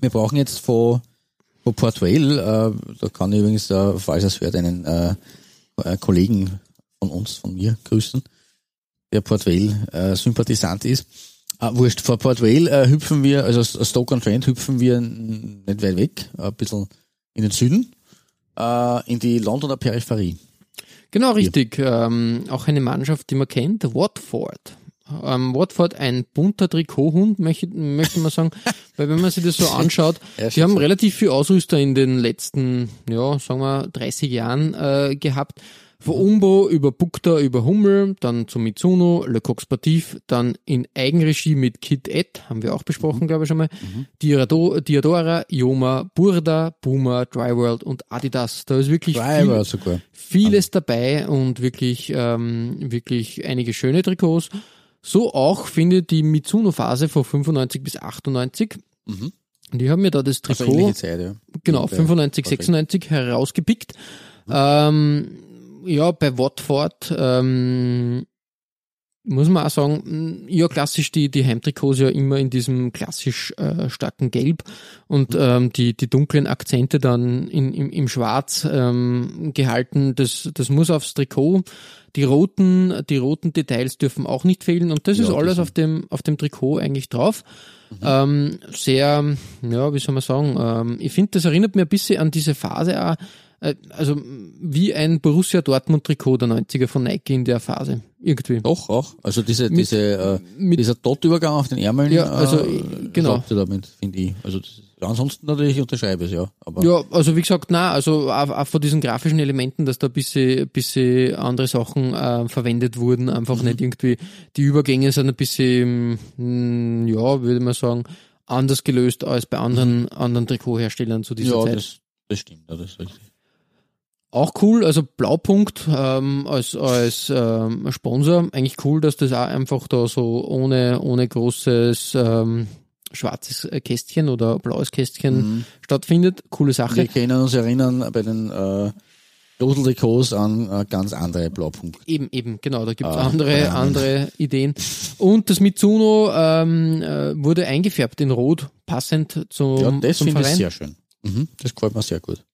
wir brauchen jetzt von, von Port Vale, äh, da kann ich übrigens, äh, falls es hört, einen äh, äh, Kollegen von uns, von mir grüßen, der Port Vale äh, Sympathisant ist. Äh, wurscht, vor Port Vale äh, hüpfen wir, also aus Stoke-on-Trent hüpfen wir nicht weit weg, ein bisschen in den Süden, äh, in die Londoner Peripherie. Genau, richtig. Ähm, auch eine Mannschaft, die man kennt, Watford. Ähm, Watford, ein bunter Trikothund, möchte, möchte man sagen, weil wenn man sich das so anschaut, Ja, die haben relativ viel Ausrüster in den letzten, ja, sagen wir, 30 Jahren äh, gehabt. Von Umbo über Bukta über Hummel, dann zu Mitsuno, Le Coq Sportif, dann in Eigenregie mit Kid Ed, haben wir auch besprochen, glaube ich schon mal, Diado, Diadora, Ioma, Burda, Puma, Dryworld und Adidas. Da ist wirklich viel, vieles dabei und wirklich, ähm, wirklich einige schöne Trikots. So auch finde ich die Mitsuno-Phase von 95 bis 98. Mhm. Und ich habe mir da das Also Trikot, ähnliche Zeit, ja. genau, bei 95, Watford. 96 herausgepickt. Ähm, ja, bei Watford, ähm, muss man auch sagen, ja, klassisch die, die Heimtrikots ja immer in diesem klassisch äh, starken Gelb und ähm, die, die dunklen Akzente dann in, im, im Schwarz ähm, gehalten. Das, das muss aufs Trikot. Die roten, die roten Details dürfen auch nicht fehlen und das Ja, ist alles sind- auf dem, auf dem Trikot eigentlich drauf. Ähm, sehr, ja, wie soll man sagen, ähm, ich finde, das erinnert mir ein bisschen an diese Phase auch, also wie ein Borussia Dortmund Trikot der 90er von Nike in der Phase. Irgendwie. Doch, auch. Also diese, Mit- diese, äh, mit- dieser Dot-Übergang auf den Ärmeln, Ja, also, äh, genau. damit, finde ich. Also das, ansonsten natürlich unterschreibe ich es, ja. Aber Ja, also wie gesagt, na, also auch, auch von diesen grafischen Elementen, dass da ein bisschen, bisschen andere Sachen äh, verwendet wurden, einfach nicht irgendwie, die Übergänge sind ein bisschen, mh, ja, würde man sagen, anders gelöst als bei anderen, anderen Trikotherstellern zu dieser ja, Zeit. das, das stimmt, ja, das ist richtig. Auch cool, also Blaupunkt ähm, als, als ähm, Sponsor, eigentlich cool, dass das auch einfach da so ohne, ohne großes ähm, schwarzes Kästchen oder blaues Kästchen Mhm. stattfindet. Coole Sache. Wir können uns erinnern bei den, äh, Dodeltrikots an äh, ganz andere Blaupunkte. Eben, eben, genau, da gibt's Ah, andere, ja. andere Ideen. Und das Mitsuno ähm, äh, wurde eingefärbt in Rot, passend zum, Ja, das zum finde ich sehr schön. Mhm, das gefällt mir sehr gut.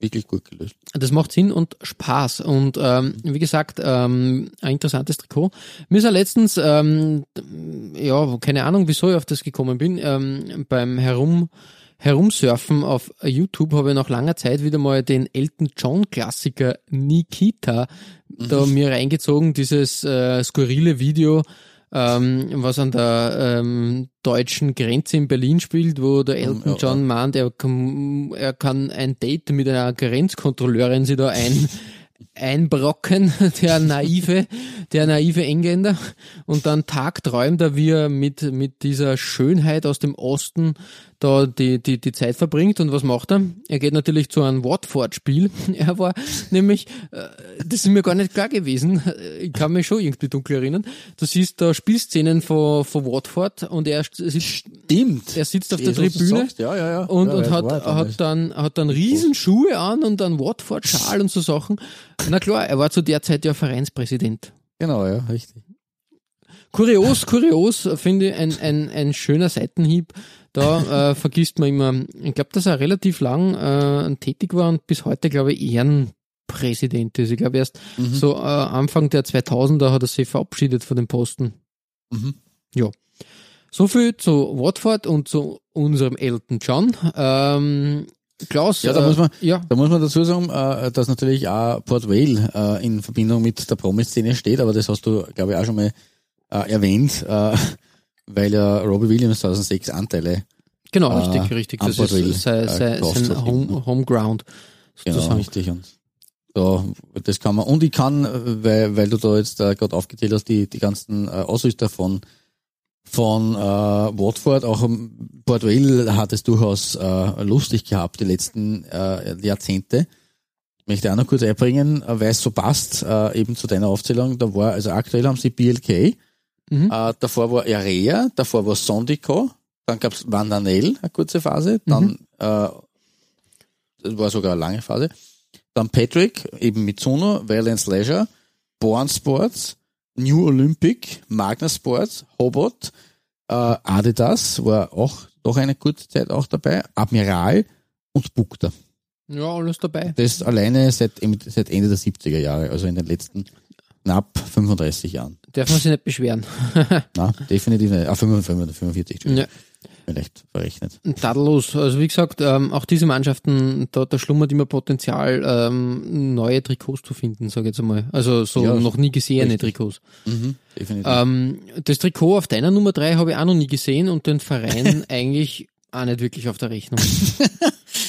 Wirklich gut gelöst. Das macht Sinn und Spaß. Und ähm, wie gesagt, ähm, ein interessantes Trikot. Mir ist ja letztens, ähm, ja, keine Ahnung, wieso ich auf das gekommen bin, ähm, beim Herum, Herumsurfen auf YouTube habe ich nach langer Zeit wieder mal den Elton John Klassiker Nikita da mir reingezogen, dieses äh, skurrile Video, ähm, was an der ähm, deutschen Grenze in Berlin spielt, wo der Elton John meint, er kann, er kann ein Date mit einer Grenzkontrolleurin sie da ein, einbrocken, der naive, der naive Engländer, und dann tagträumt er, wie er mit, mit dieser Schönheit aus dem Osten da die, die, die Zeit verbringt. Und was macht er? Er geht natürlich zu einem Watford-Spiel. Er war nämlich, äh, das ist mir gar nicht klar gewesen. Ich kann mich schon irgendwie dunkel erinnern. Du siehst da Spielszenen von, von Watford und er sitzt Stimmt. er sitzt auf der Tribüne. Ja, ja, ja. und, und hat, damals. hat dann hat dann Riesenschuhe an und dann Watford-Schal und so Sachen. Na klar, er war zu der Zeit ja Vereinspräsident. Genau, ja, richtig. Kurios, kurios, finde ich ein, ein, ein schöner Seitenhieb. Da äh, vergisst man immer, ich glaube, dass er relativ lang äh, tätig war und bis heute, glaube ich, Ehrenpräsident ist. Ich glaube, erst Mhm. so äh, Anfang der 2000er hat er sich verabschiedet von dem Posten. Mhm. Ja. So viel zu Watford und zu unserem Elton John. Ähm, Klaus, Ja, da äh, muss man- ja, Da muss man dazu sagen, äh, dass natürlich auch Port Vale äh, in Verbindung mit der Promi-Szene steht, aber das hast du, glaube ich, auch schon mal äh, erwähnt, äh, weil ja Robbie Williams 2006 Anteile genau, äh, richtig, richtig. Das Port Vale, ist sein, äh, sein, gekauft sein Home, genau. Homeground. Genau, sozusagen. richtig. Und da, das kann man, und ich kann, äh, weil, weil du da jetzt äh, gerade aufgezählt hast, die, die ganzen äh, Ausrüster von, von äh, Watford, auch Port Vale hat es durchaus äh, lustig gehabt, die letzten äh, Jahrzehnte. Ich möchte auch noch kurz einbringen, äh, weil es so passt, äh, eben zu deiner Aufzählung, da war, also aktuell haben sie BLK, Mhm. äh, davor war Area, davor war Sondico, dann gab's Vandanel, eine kurze Phase, dann äh, das war sogar eine lange Phase. Dann Patrick, eben Mitsuno, Valence Leisure, Born Sports, New Olympic, Magna Sports, Hobot, äh, Adidas war auch doch eine kurze Zeit auch dabei, Admiral und Bukta. Ja, alles dabei. Das alleine seit, seit Ende der 70er Jahre, also in den letzten knapp 35 Jahren. Darf man sich nicht beschweren. Na, definitiv nicht. Ah, 45, 45, Entschuldigung. Ja. Vielleicht verrechnet. Tadellos. Also wie gesagt, ähm, auch diese Mannschaften, da, da schlummert immer Potenzial, ähm, neue Trikots zu finden, sage ich jetzt einmal. Also so Ja, noch nie gesehene richtig. Trikots. Mhm. Ähm, das Trikot auf deiner Nummer drei habe ich auch noch nie gesehen und den Verein eigentlich auch nicht wirklich auf der Rechnung.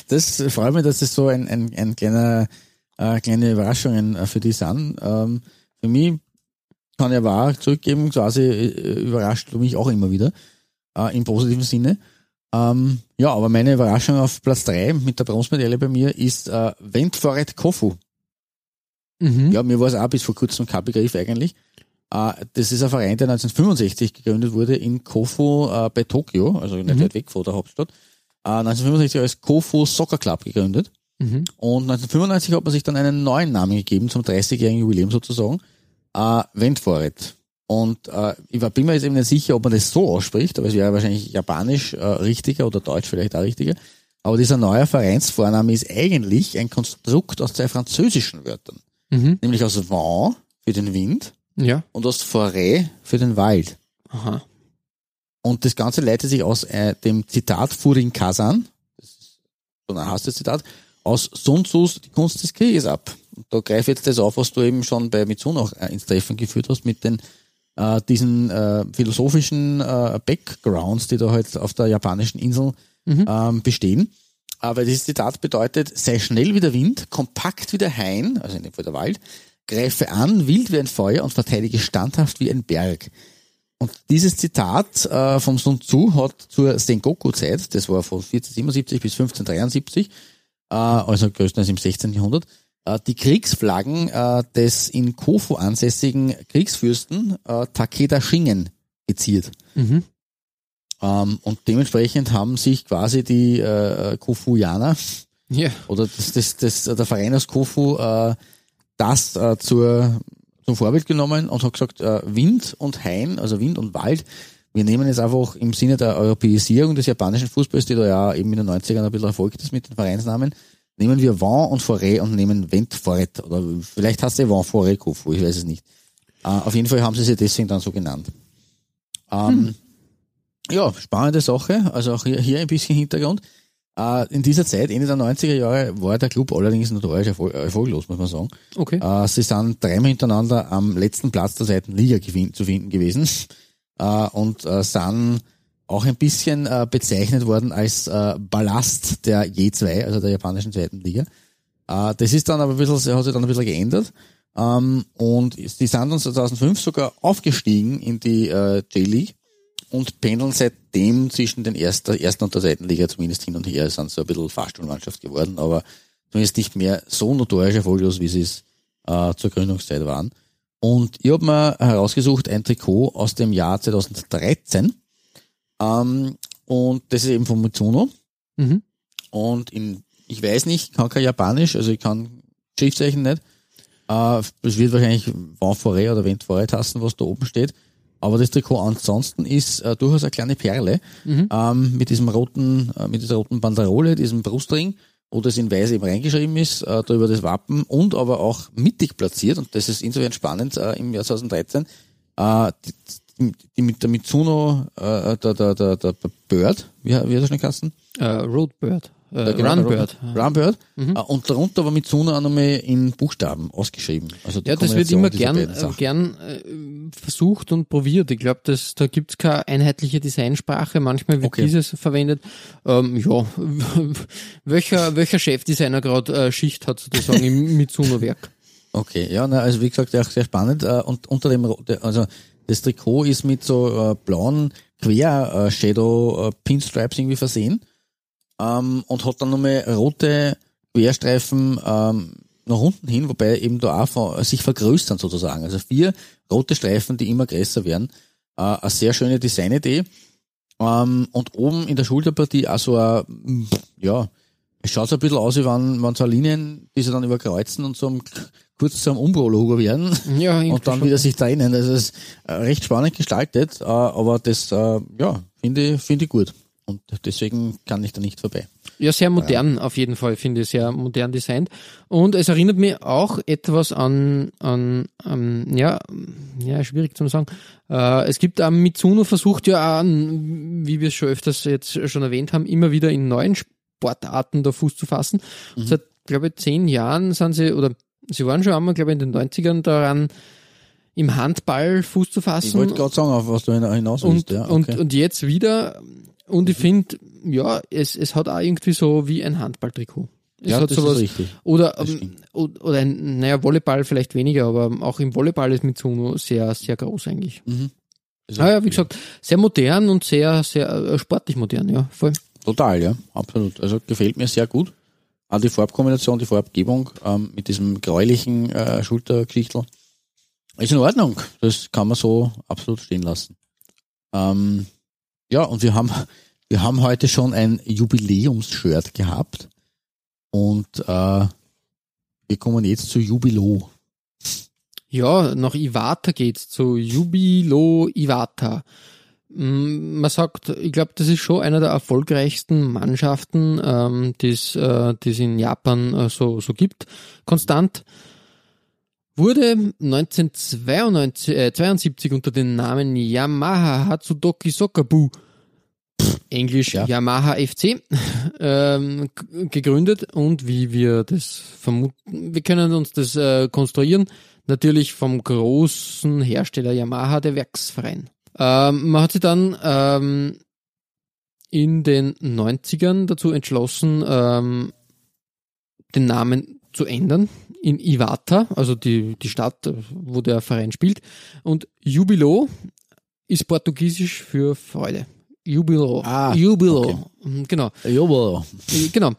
Das freut mich, dass es so ein, ein, ein kleiner, äh, kleine Überraschungen äh, für die sind. Ähm, für mich kann aber auch zurückgeben, quasi äh, überrascht du mich auch immer wieder, äh, im positiven Sinne. Ähm, ja, aber meine Überraschung auf Platz drei mit der Bronzemedaille bei mir ist äh, Wentforet Kofu. Mhm. Ja, mir war es auch bis vor kurzem kein Begriff eigentlich. Äh, das ist ein Verein, der 1965 gegründet wurde in Kofu äh, bei Tokio, also nicht weit weg von der Hauptstadt. Äh, 1965 als Kofu Soccer Club gegründet. Mhm. Und 1995 hat man sich dann einen neuen Namen gegeben zum 30-jährigen Jubiläum sozusagen. Äh, Wentforet. Und äh, ich bin mir jetzt eben nicht sicher, ob man das so ausspricht, aber es wäre wahrscheinlich japanisch äh, richtiger oder deutsch vielleicht auch richtiger. Aber dieser neue Vereinsvorname ist eigentlich ein Konstrukt aus zwei französischen Wörtern. Mhm. Nämlich aus Vent für den Wind Ja. und aus Forêt für den Wald. Aha. Und das Ganze leitet sich aus äh, dem Zitat Furin Kazan, das ist so ein hasses Zitat, aus Sun Tzus Die Kunst des Krieges ab. Und da greife ich jetzt das auf, was du eben schon bei Mitsuno auch äh, ins Treffen geführt hast, mit den äh, diesen äh, philosophischen äh, Backgrounds, die da halt auf der japanischen Insel ähm, bestehen. Aber dieses Zitat bedeutet, sei schnell wie der Wind, kompakt wie der Hain, also in dem Fall der Wald, greife an, wild wie ein Feuer und verteidige standhaft wie ein Berg. Und dieses Zitat äh, vom Sun Tzu hat zur Sengoku-Zeit, das war von 1477 bis 1573, äh, also größtenteils im 16. Jahrhundert, die Kriegsflaggen äh, des in Kofu ansässigen Kriegsfürsten äh, Takeda Shingen geziert. Mhm. Ähm, und dementsprechend haben sich quasi die äh, Kofuianer Ja. oder das, das, das, der Verein aus Kofu äh, das äh, zur, zum Vorbild genommen und hat gesagt, äh, Wind und Hain, also Wind und Wald, wir nehmen jetzt einfach im Sinne der Europäisierung des japanischen Fußballs, die da ja eben in den 90ern ein bisschen erfolgt ist mit den Vereinsnamen, nehmen wir Vent und Forêt und nehmen Vent Forêt. Oder vielleicht heißt es Vent Forêt Kofu, ich weiß es nicht. Äh, auf jeden Fall haben sie sich deswegen dann so genannt. Ähm, Ja, spannende Sache. Also auch hier, hier ein bisschen Hintergrund. Äh, in dieser Zeit, Ende der 90er Jahre, war der Club allerdings notorisch erfol erfolglos, muss man sagen. Okay. Äh, sie sind dreimal hintereinander am letzten Platz der zweiten Liga zu finden gewesen und äh, sind auch ein bisschen äh, bezeichnet worden als äh, Ballast der J2, also der japanischen zweiten Liga. Äh, das ist dann aber ein bisschen, hat sich dann ein bisschen geändert. Ähm, und die sind dann 2005 sogar aufgestiegen in die äh, J-League und pendeln seitdem zwischen den ersten, ersten und der zweiten Liga zumindest hin und her, sind so ein bisschen Fahrstuhlmannschaft geworden, aber zumindest nicht mehr so notorisch erfolglos, wie sie es äh, zur Gründungszeit waren. Und ich habe mir herausgesucht ein Trikot aus dem Jahr 2013 ähm, und das ist eben von Mitsuno Mhm. und in, ich weiß nicht, kann kein Japanisch, also ich kann Schriftzeichen nicht. Äh, es wird wahrscheinlich Vent Forêt oder Vent Forêt hassen, was da oben steht. Aber das Trikot ansonsten ist äh, durchaus eine kleine Perle ähm, mit diesem roten, äh, mit dieser roten Banderole, diesem Brustring, wo das in weiß eben reingeschrieben ist, äh, da über das Wappen und aber auch mittig platziert und das ist insofern spannend äh, im Jahr 2013. Äh, die, die, mit der Mitsuno, äh, der, der, der, der Bird, wie, wie hat er schon geheißen? Äh, Roadbird. Äh, genau, Runbird. Runbird. Äh, Und darunter war Mitsuno auch nochmal in Buchstaben ausgeschrieben. Also Ja, das wird immer gern, gern äh, versucht und probiert. Ich glaube, da gibt's keine einheitliche Designsprache. Manchmal wird Okay. dieses verwendet. Ähm, ja, welcher, welcher Chefdesigner gerade äh, Schicht hat sozusagen im Mitsuno-Werk? Okay, ja, na, also wie gesagt, auch sehr spannend. Äh, Und unter dem, also das Trikot ist mit so äh, blauen Quer-Shadow-Pinstripes irgendwie versehen ähm, und hat dann nochmal rote Querstreifen ähm, nach unten hin, wobei eben da auch von, sich vergrößern sozusagen. Also vier rote Streifen, die immer größer werden. Äh, eine sehr schöne Designidee. Ähm, und oben in der Schulterpartie auch so ein, ja, es schaut so ein bisschen aus, wie wenn, wenn so Linien, die sich dann überkreuzen und so am, kurz zu einem Umbro-Logo werden Ja, und dann schon. wieder sich trennen. Das ist äh, recht spannend gestaltet, äh, aber das, äh, ja, finde ich, finde ich gut. Und deswegen kann ich da nicht vorbei. Ja, sehr modern auf jeden Fall, finde ich, sehr modern designt. Und es erinnert mich auch etwas an, an, an ja, ja, schwierig zu sagen. Äh, es gibt am Mitsuno versucht ja an, wie wir es schon öfters jetzt schon erwähnt haben, immer wieder in neuen Sportarten da Fuß zu fassen. Mhm. Seit, glaube ich, zehn Jahren sind sie, oder sie waren schon einmal, glaube ich, in den 90ern daran, im Handball Fuß zu Ich fassen. wollte gerade sagen, auf was du hin- hinaus willst. Und, ja, und, okay. und jetzt wieder. Und ich finde, ja, es, es hat auch irgendwie so wie ein Handballtrikot. Es ja, das sowas, ist richtig. Oder, ähm, oder, ein, naja, Volleyball vielleicht weniger, aber auch im Volleyball ist Mitsuno sehr, sehr groß eigentlich. Das ist Ah ja, wie gesagt, sehr modern und sehr, sehr äh, sportlich modern, ja, voll. Total, ja, absolut. Also gefällt mir sehr gut. Auch die Farbkombination, die Farbgebung ähm, mit diesem gräulichen äh, Schultergeschichtel. Ist in Ordnung. Das kann man so absolut stehen lassen. Ähm, ja, und wir haben, wir haben heute schon ein Jubiläumsshirt gehabt. Und äh, wir kommen jetzt zu Jubilo. Ja, nach Iwata geht's zu Jubilo Iwata. Mm, Man sagt, ich glaube, das ist schon einer der erfolgreichsten Mannschaften, ähm, die es äh, es in Japan äh, so, so gibt. Konstant wurde 1992 äh, 72 unter dem Namen Yamaha Hatsudoki Sokabu, Englisch Ja. Yamaha FC, ähm, gegründet und wie wir das vermuten, wir können uns das äh, konstruieren, natürlich vom großen Hersteller Yamaha, der Werksverein. Ähm, man hat sich dann ähm, in den 90ern dazu entschlossen, ähm, den Namen zu ändern in Iwata, also die, die Stadt, wo der Verein spielt. Und Jubilo ist portugiesisch für Freude. Jubilo. Ah, Jubilo. okay. Genau. Jubilo. Genau.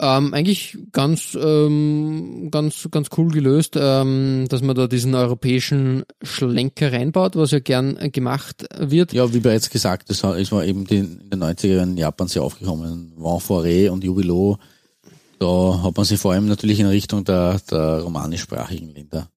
Ähm, eigentlich ganz, ähm, ganz, ganz cool gelöst, ähm, dass man da diesen europäischen Schlenker reinbaut, was ja gern gemacht wird. Ja, wie bereits gesagt, das mir eben die, in den 90er Jahren in Japan sehr aufgekommen. Forêt und Jubilo da hat man sich vor allem natürlich in Richtung der, der romanischsprachigen Länder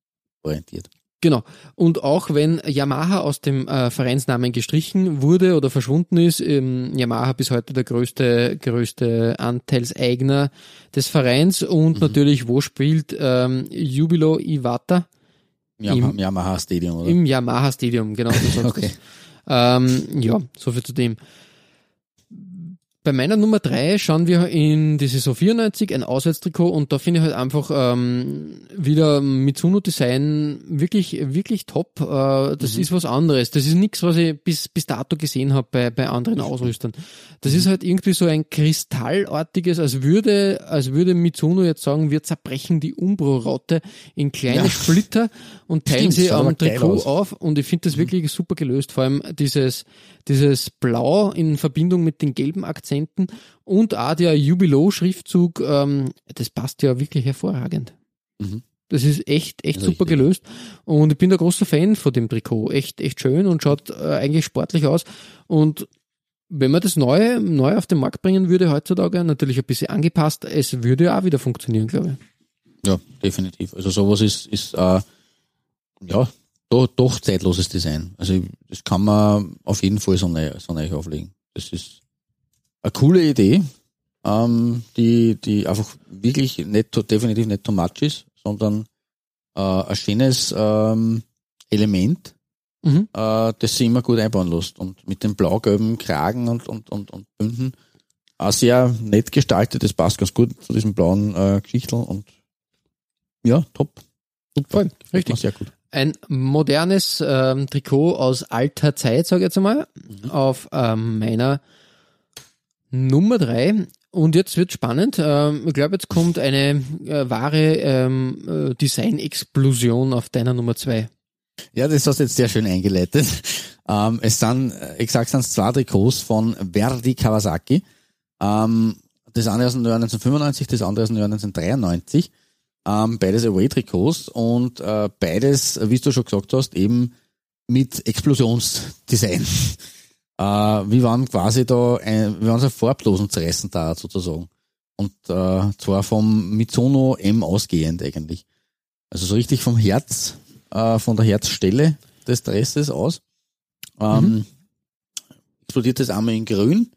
orientiert. Genau. Und auch wenn Yamaha aus dem äh, Vereinsnamen gestrichen wurde oder verschwunden ist, ähm, Yamaha bis heute der größte, größte Anteilseigner des Vereins und Mhm. natürlich, wo spielt ähm, Jubilo Iwata? Yamaha, Im- Yamaha Stadium, oder? Im Yamaha Stadium, genau. Okay. Ähm, ja, soviel zu dem. Bei meiner Nummer drei schauen wir in die Saison 94 ein Auswärtstrikot und da finde ich halt einfach ähm, wieder Mitsuno Design wirklich wirklich top. Äh, das ist was anderes. Das ist nichts, was ich bis bis dato gesehen habe bei bei anderen Ausrüstern. Das ist halt irgendwie so ein kristallartiges, als würde als würde Mitsuno jetzt sagen, wir zerbrechen die Umbro-Raute in kleine Ja. Splitter und teilen Stimmt, sie am Trikot auf und ich finde das wirklich super gelöst. Vor allem dieses, dieses Blau in Verbindung mit den gelben Akzenten und auch der Jubilo-Schriftzug, ähm, das passt ja wirklich hervorragend. Mhm. Das ist echt, echt Richtig. super gelöst. Und ich bin der großer Fan von dem Trikot. Echt, echt schön und schaut äh, eigentlich sportlich aus. Und wenn man das neu, neu auf den Markt bringen würde heutzutage, natürlich ein bisschen angepasst, es würde auch wieder funktionieren, glaube ich. Ja, definitiv. Also sowas ist, ist äh, ja doch, doch zeitloses Design. Also das kann man auf jeden Fall so neu, so neu auflegen. Das ist eine coole Idee, ähm, die, die einfach wirklich nicht, definitiv nicht too much ist, sondern äh, ein schönes ähm, Element, Mhm. äh, das sie immer gut einbauen lässt. Und mit dem blau-gelben Kragen und, und, und, und Bünden auch sehr nett gestaltet. Das passt ganz gut zu diesem blauen äh, Geschichtel und ja, top. Mir richtig. Sehr gut. ein modernes ähm, Trikot aus alter Zeit, sage ich jetzt einmal, auf ähm, meiner Nummer drei. Und jetzt wird spannend. Ähm, ich glaube, jetzt kommt eine äh, wahre ähm, äh, Design-Explosion auf deiner Nummer zwei. Ja, das hast du jetzt sehr schön eingeleitet. Ähm, es sind, äh, sind es zwei Trikots von Verdi Kawasaki. Ähm, das eine aus dem Jahr 1995, das andere aus dem Jahr 1993. Ähm, beides Away-Trikots und äh, beides, wie du schon gesagt hast, eben mit Explosionsdesign. Äh, wir waren quasi da, ein, wir waren so farblosen Zerreißen da sozusagen. Und äh, zwar vom Mitsuno M ausgehend eigentlich. Also so richtig vom Herz, äh, von der Herzstelle des Dresses aus. Ähm, Explodiert das einmal in grün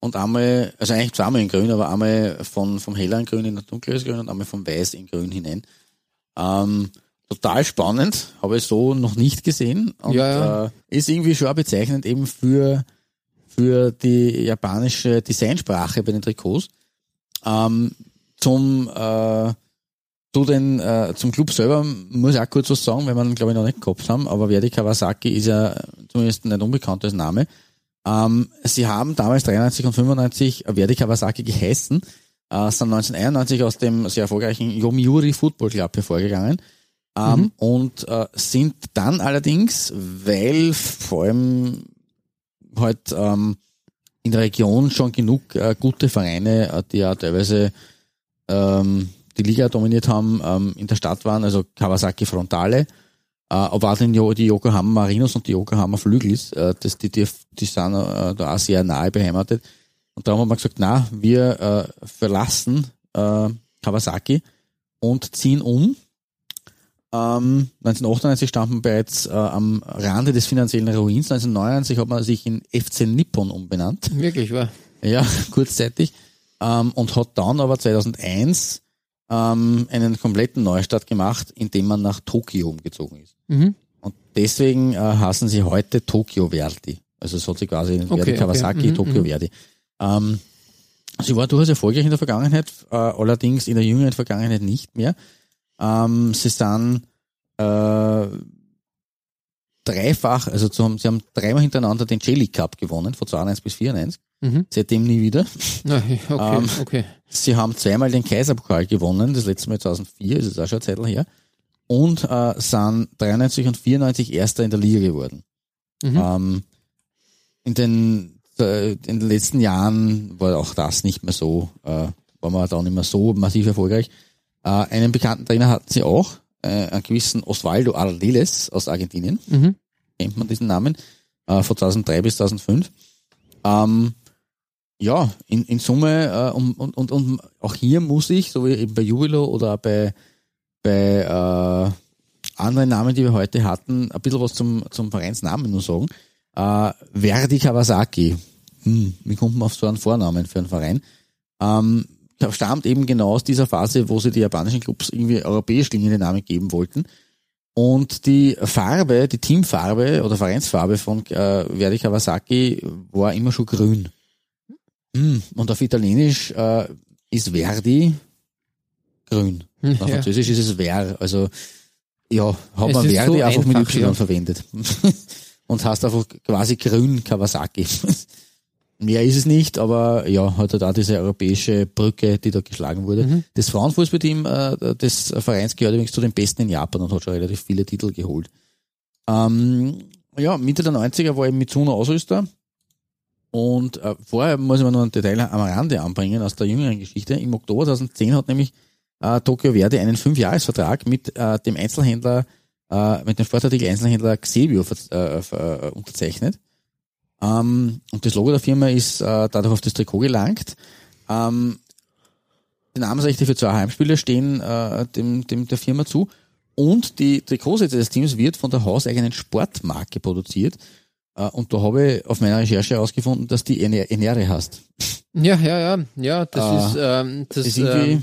und einmal, also eigentlich zweimal in grün, aber einmal von, vom helleren Grün in ein dunkleres Grün und einmal vom Weiß in Grün hinein. Ähm, total spannend, habe ich so noch nicht gesehen und Ja, ja. Äh, ist irgendwie schon bezeichnend eben für, für die japanische Designsprache bei den Trikots. Ähm, zum äh, zu den, äh, zum Club selber muss ich auch kurz was sagen, wenn wir ihn, glaube ich, noch nicht gehabt haben, aber Verdi Kawasaki ist ja zumindest nicht unbekannt als Name. Ähm, sie haben damals 93 und 95 Verdi Kawasaki geheißen, äh, sind 1991 aus dem sehr erfolgreichen Yomiuri Football Club hervorgegangen ähm, und äh, sind dann allerdings, weil vor allem halt ähm, in der Region schon genug äh, gute Vereine, äh, die ja teilweise ähm, die Liga dominiert haben, ähm, in der Stadt waren, also Kawasaki Frontale, äh, aber auch den, Jo- die Yokohama Marinos und die Yokohama Flügels, äh, das, die, die, die sind äh, da auch sehr nahe beheimatet. Und darum haben wir gesagt, na, wir äh, verlassen äh, Kawasaki und ziehen um. Ähm, 1998 standen wir bereits äh, am Rande des finanziellen Ruins. 1999 hat man sich in FC Nippon umbenannt. Wirklich, war. Ja, kurzzeitig. Ähm, und hat dann aber 2001 ähm, einen kompletten Neustart gemacht, indem man nach Tokio umgezogen ist. Mhm. Und deswegen äh, heißen sie heute Tokyo Verdi. Also es hat sie quasi Verdi okay. Kawasaki, Mhm, Tokyo mhm. Verdi. Ähm, sie war durchaus erfolgreich in der Vergangenheit, äh, allerdings in der jüngeren Vergangenheit nicht mehr. Ähm, sie sind äh, dreifach, also zum, sie haben dreimal hintereinander den Jelly Cup gewonnen, von 92 bis 94. Mhm. Seitdem nie wieder. Na, Okay, Ähm, okay. Sie haben zweimal den Kaiserpokal gewonnen, das letzte Mal 2004, das ist auch schon eine Zeit her. Und äh, sind 93 und 94 Erster in der Liga geworden. Mhm. Ähm, in, den, äh, in den letzten Jahren war auch das nicht mehr so, äh, war man da nicht mehr so massiv erfolgreich. Äh, einen bekannten Trainer hatten sie auch, äh, einen gewissen Osvaldo Ardiles aus Argentinien Mhm. kennt man diesen Namen, äh, von 2003 bis 2005. Ähm, ja, in, in Summe, äh, und, und, und, auch hier muss ich, so wie eben bei Jubilo oder bei, bei äh, anderen Namen, die wir heute hatten, ein bisschen was zum, zum Vereinsnamen nur sagen. Äh, Verdi Kawasaki. Hm, wie kommt man auf so einen Vornamen für einen Verein? Ähm, stammt eben genau aus dieser Phase, wo sie die japanischen Clubs irgendwie europäisch klingende Namen geben wollten. Und die Farbe, die Teamfarbe oder Vereinsfarbe von äh, Verdi Kawasaki war immer schon grün. Hm, Und auf Italienisch äh, ist Verdi grün. Auf Ja. Französisch ist es Ver. Also ja, hat Es man Verdi so einfach mit Y ja. verwendet. Und hast einfach quasi grün Kawasaki. Mehr ist es nicht, aber ja, hat halt auch diese europäische Brücke, die da geschlagen wurde. Mhm. Das Frauenfußballteam äh, des Vereins gehört übrigens zu den besten in Japan und hat schon relativ viele Titel geholt. Ähm, ja, Mitte der 90er war eben Mitsuno Ausrüster. Und äh, vorher muss ich mal noch ein Detail am Rande anbringen aus der jüngeren Geschichte. Im Oktober 2010 hat nämlich äh, Tokyo Verde einen Fünfjahresvertrag mit äh, dem Einzelhändler, äh, mit dem Sportartikel-Einzelhändler Xebio ver- äh, äh, unterzeichnet. Ähm, und das Logo der Firma ist äh, dadurch auf das Trikot gelangt. Ähm, die Namensrechte für zwei Heimspiele stehen äh, dem, dem der Firma zu. Und die Trikotsätze des Teams wird von der hauseigenen Sportmarke produziert. Äh, und da habe ich auf meiner Recherche herausgefunden, dass die Ener- Enere heißt. Ja, ja, ja, ja, das Ah, ist, ähm, das, ist irgendwie, ähm,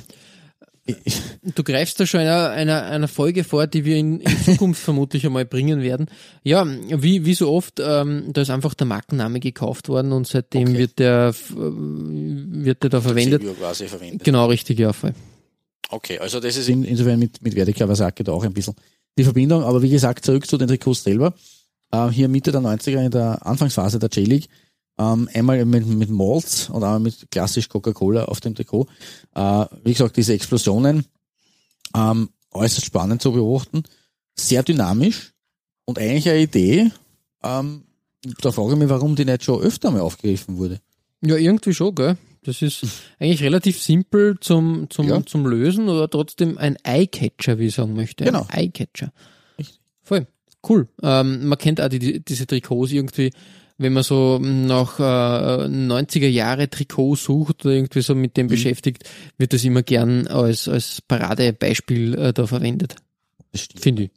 du greifst da schon einer, einer, einer Folge vor, die wir in, in Zukunft vermutlich einmal bringen werden. Ja, wie, wie so oft, ähm, da ist einfach der Markenname gekauft worden und seitdem Okay. wird der, äh, wird der da verwendet. Quasi verwendet. Genau, richtig, ja, voll. Okay, also das ist in, insofern mit, mit Verdi Kawasaki da auch ein bisschen die Verbindung. Aber wie gesagt, zurück zu den Trikots selber. Äh, hier Mitte der 90er in der Anfangsphase der J-League. Ähm, einmal mit, mit Malts und einmal mit klassisch Coca-Cola auf dem Trikot. Äh, wie gesagt, diese Explosionen ähm, äußerst spannend zu beobachten. Sehr dynamisch und eigentlich eine Idee. Ähm, da frage ich mich, warum die nicht schon öfter mal aufgegriffen wurde. Ja, irgendwie schon, gell? Das ist eigentlich relativ simpel zum, zum, Ja. zum Lösen oder trotzdem ein Eyecatcher, wie ich sagen möchte. Genau. Eyecatcher. Voll. Cool. Ähm, man kennt auch die, diese Trikots irgendwie, wenn man so nach äh, 90er Jahre Trikot sucht oder irgendwie so mit dem beschäftigt, wird das immer gern als, als Paradebeispiel äh, da verwendet. Das stimmt. Finde ich.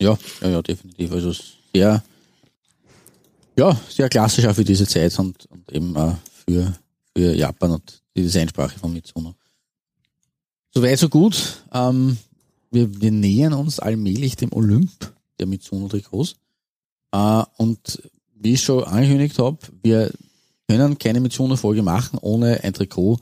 Ja, ja, ja, definitiv. Also sehr, ja, sehr klassisch auch für diese Zeit und, und eben auch für, für Japan und die Designsprache von Mitsuno. Soweit, so gut. Ähm, wir, wir nähern uns allmählich dem Olymp der Mitsuno-Trikots. Äh, und wie ich schon angekündigt habe, wir können keine Mitsuno-Folge machen, ohne ein Trikot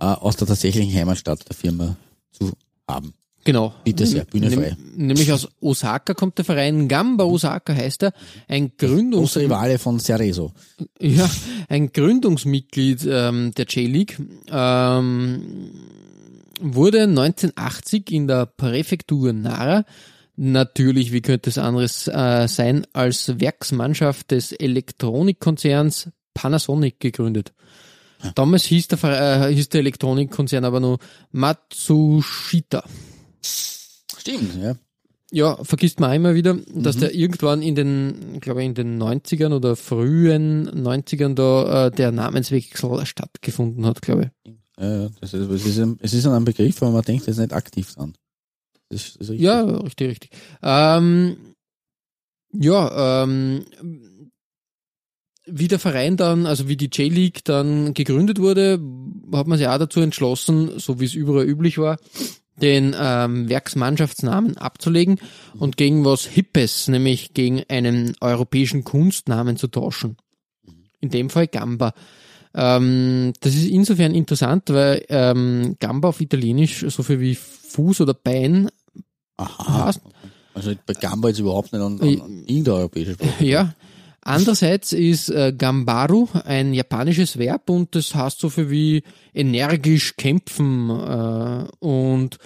äh, aus der tatsächlichen Heimatstadt der Firma zu haben. Genau. Bitte sehr, Bühne frei. Nämlich aus Osaka kommt der Verein Gamba Osaka heißt er. Ein Gründungs Rivale von Cerezo. Ja, ein Gründungsmitglied ähm, der J-League ähm, wurde 1980 in der Präfektur Nara natürlich, wie könnte es anderes äh, sein, als Werksmannschaft des Elektronikkonzerns Panasonic gegründet. Damals hieß der, äh, hieß der Elektronikkonzern aber nur Matsushita. Stimmt, ja. Ja, vergisst man immer wieder, dass Mhm. der irgendwann in den, ich glaube in den 90ern oder frühen 90ern da äh, der Namenswechsel stattgefunden hat, glaube ich. Ja, ja, das ist, es, ist ein, es ist ein Begriff, aber man denkt jetzt nicht aktiv dran. Ist, ist richtig. Ja, richtig, richtig. Ähm, ja, ähm, wie der Verein dann, also wie die J-League dann gegründet wurde, hat man sich auch dazu entschlossen, so wie es überall üblich war, den ähm, Werksmannschaftsnamen abzulegen und gegen was Hippes, nämlich gegen einen europäischen Kunstnamen zu tauschen. In dem Fall Gamba. Ähm, das ist insofern interessant, weil ähm, Gamba auf Italienisch so viel wie Fuß oder Bein Aha. heißt. Also bei Gamba jetzt überhaupt nicht an, an, an irgendeine europäische Sprache. Ja. Andererseits ist äh, Gambaru ein japanisches Verb und das heißt so viel wie energisch kämpfen. Äh, und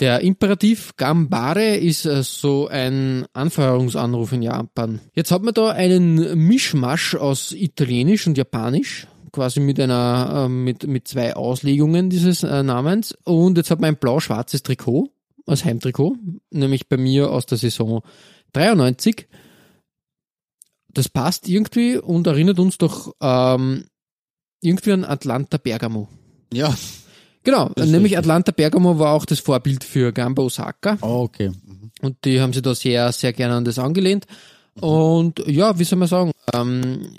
der Imperativ Gambare ist äh, so ein Anfeuerungsanruf in Japan. Jetzt hat man da einen Mischmasch aus Italienisch und Japanisch, quasi mit einer, äh, mit, mit zwei Auslegungen dieses äh, Namens. Und jetzt hat man ein blau-schwarzes Trikot als Heimtrikot, nämlich bei mir aus der Saison 93 das passt irgendwie und erinnert uns doch ähm, irgendwie an Atlanta Bergamo. Ja. Genau, nämlich. Atlanta Bergamo war auch das Vorbild für Gamba Osaka. Oh, okay. Mhm. Und die haben sich da sehr, sehr gerne an das angelehnt. Und ja, wie soll man sagen, ähm,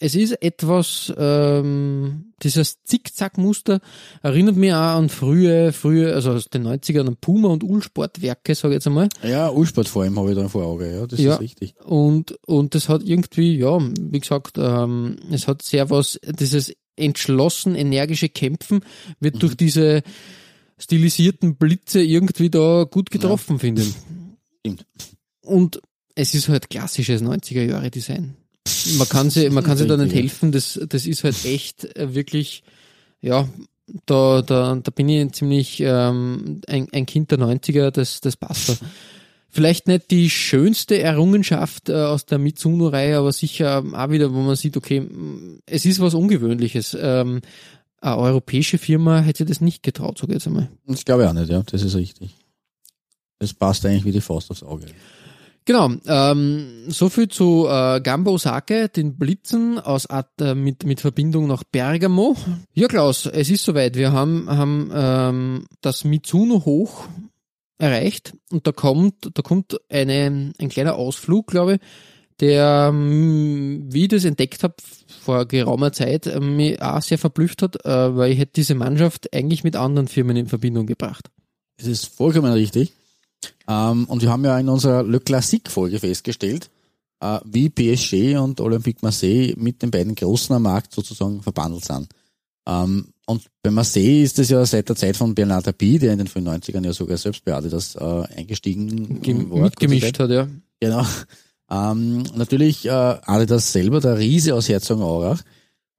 es ist etwas, ähm, dieses Zickzack-Muster erinnert mich auch an frühe, frühe, also aus den 90ern an Puma und Ulsportwerke, sage ich jetzt einmal. Ja, Ulsport vor allem habe ich da vor Auge, ja, das Ja. ist richtig. Und, und das hat irgendwie, ja, wie gesagt, ähm, es hat sehr was, dieses entschlossen, energische Kämpfen wird durch diese stilisierten Blitze irgendwie da gut getroffen, finde ich. Stimmt. Und es ist halt klassisches 90er Jahre Design. Man kann sie, man kann sie da nicht helfen, das, das ist halt echt äh, wirklich, ja, da, da, da bin ich ziemlich ähm, ein, ein Kind der 90er, das, das passt da. Vielleicht nicht die schönste Errungenschaft äh, aus der Mitsuno-Reihe, aber sicher auch wieder, wo man sieht, okay, es ist was Ungewöhnliches. Ähm, eine europäische Firma hätte das nicht getraut, sage ich jetzt einmal. Das glaube ich auch nicht, ja, das ist richtig. Das passt eigentlich wie die Faust aufs Auge. Genau, ähm, so viel zu äh, Gamba Osaka, den Blitzen aus At äh, mit, mit Verbindung nach Bergamo. Ja, Klaus, es ist soweit. Wir haben, haben ähm, das Mitsuno hoch erreicht und da kommt, da kommt eine, ein kleiner Ausflug, glaube ich, der, ähm, wie ich das entdeckt habe vor geraumer Zeit, äh, mich auch sehr verblüfft hat, äh, weil ich hätte diese Mannschaft eigentlich mit anderen Firmen in Verbindung gebracht. Das ist vollkommen richtig. Ähm, und wir haben ja in unserer Le Classique-Folge festgestellt, äh, wie PSG und Olympique Marseille mit den beiden Großen am Markt sozusagen verbandelt sind. Ähm, und bei Marseille ist es ja seit der Zeit von Bernard Tapie, der in den frühen 90ern ja sogar selbst bei Adidas äh, eingestiegen Gem war. mitgemischt hat, ja. Genau. Ähm, natürlich äh, Adidas selber, der Riese aus Herzogenaurach.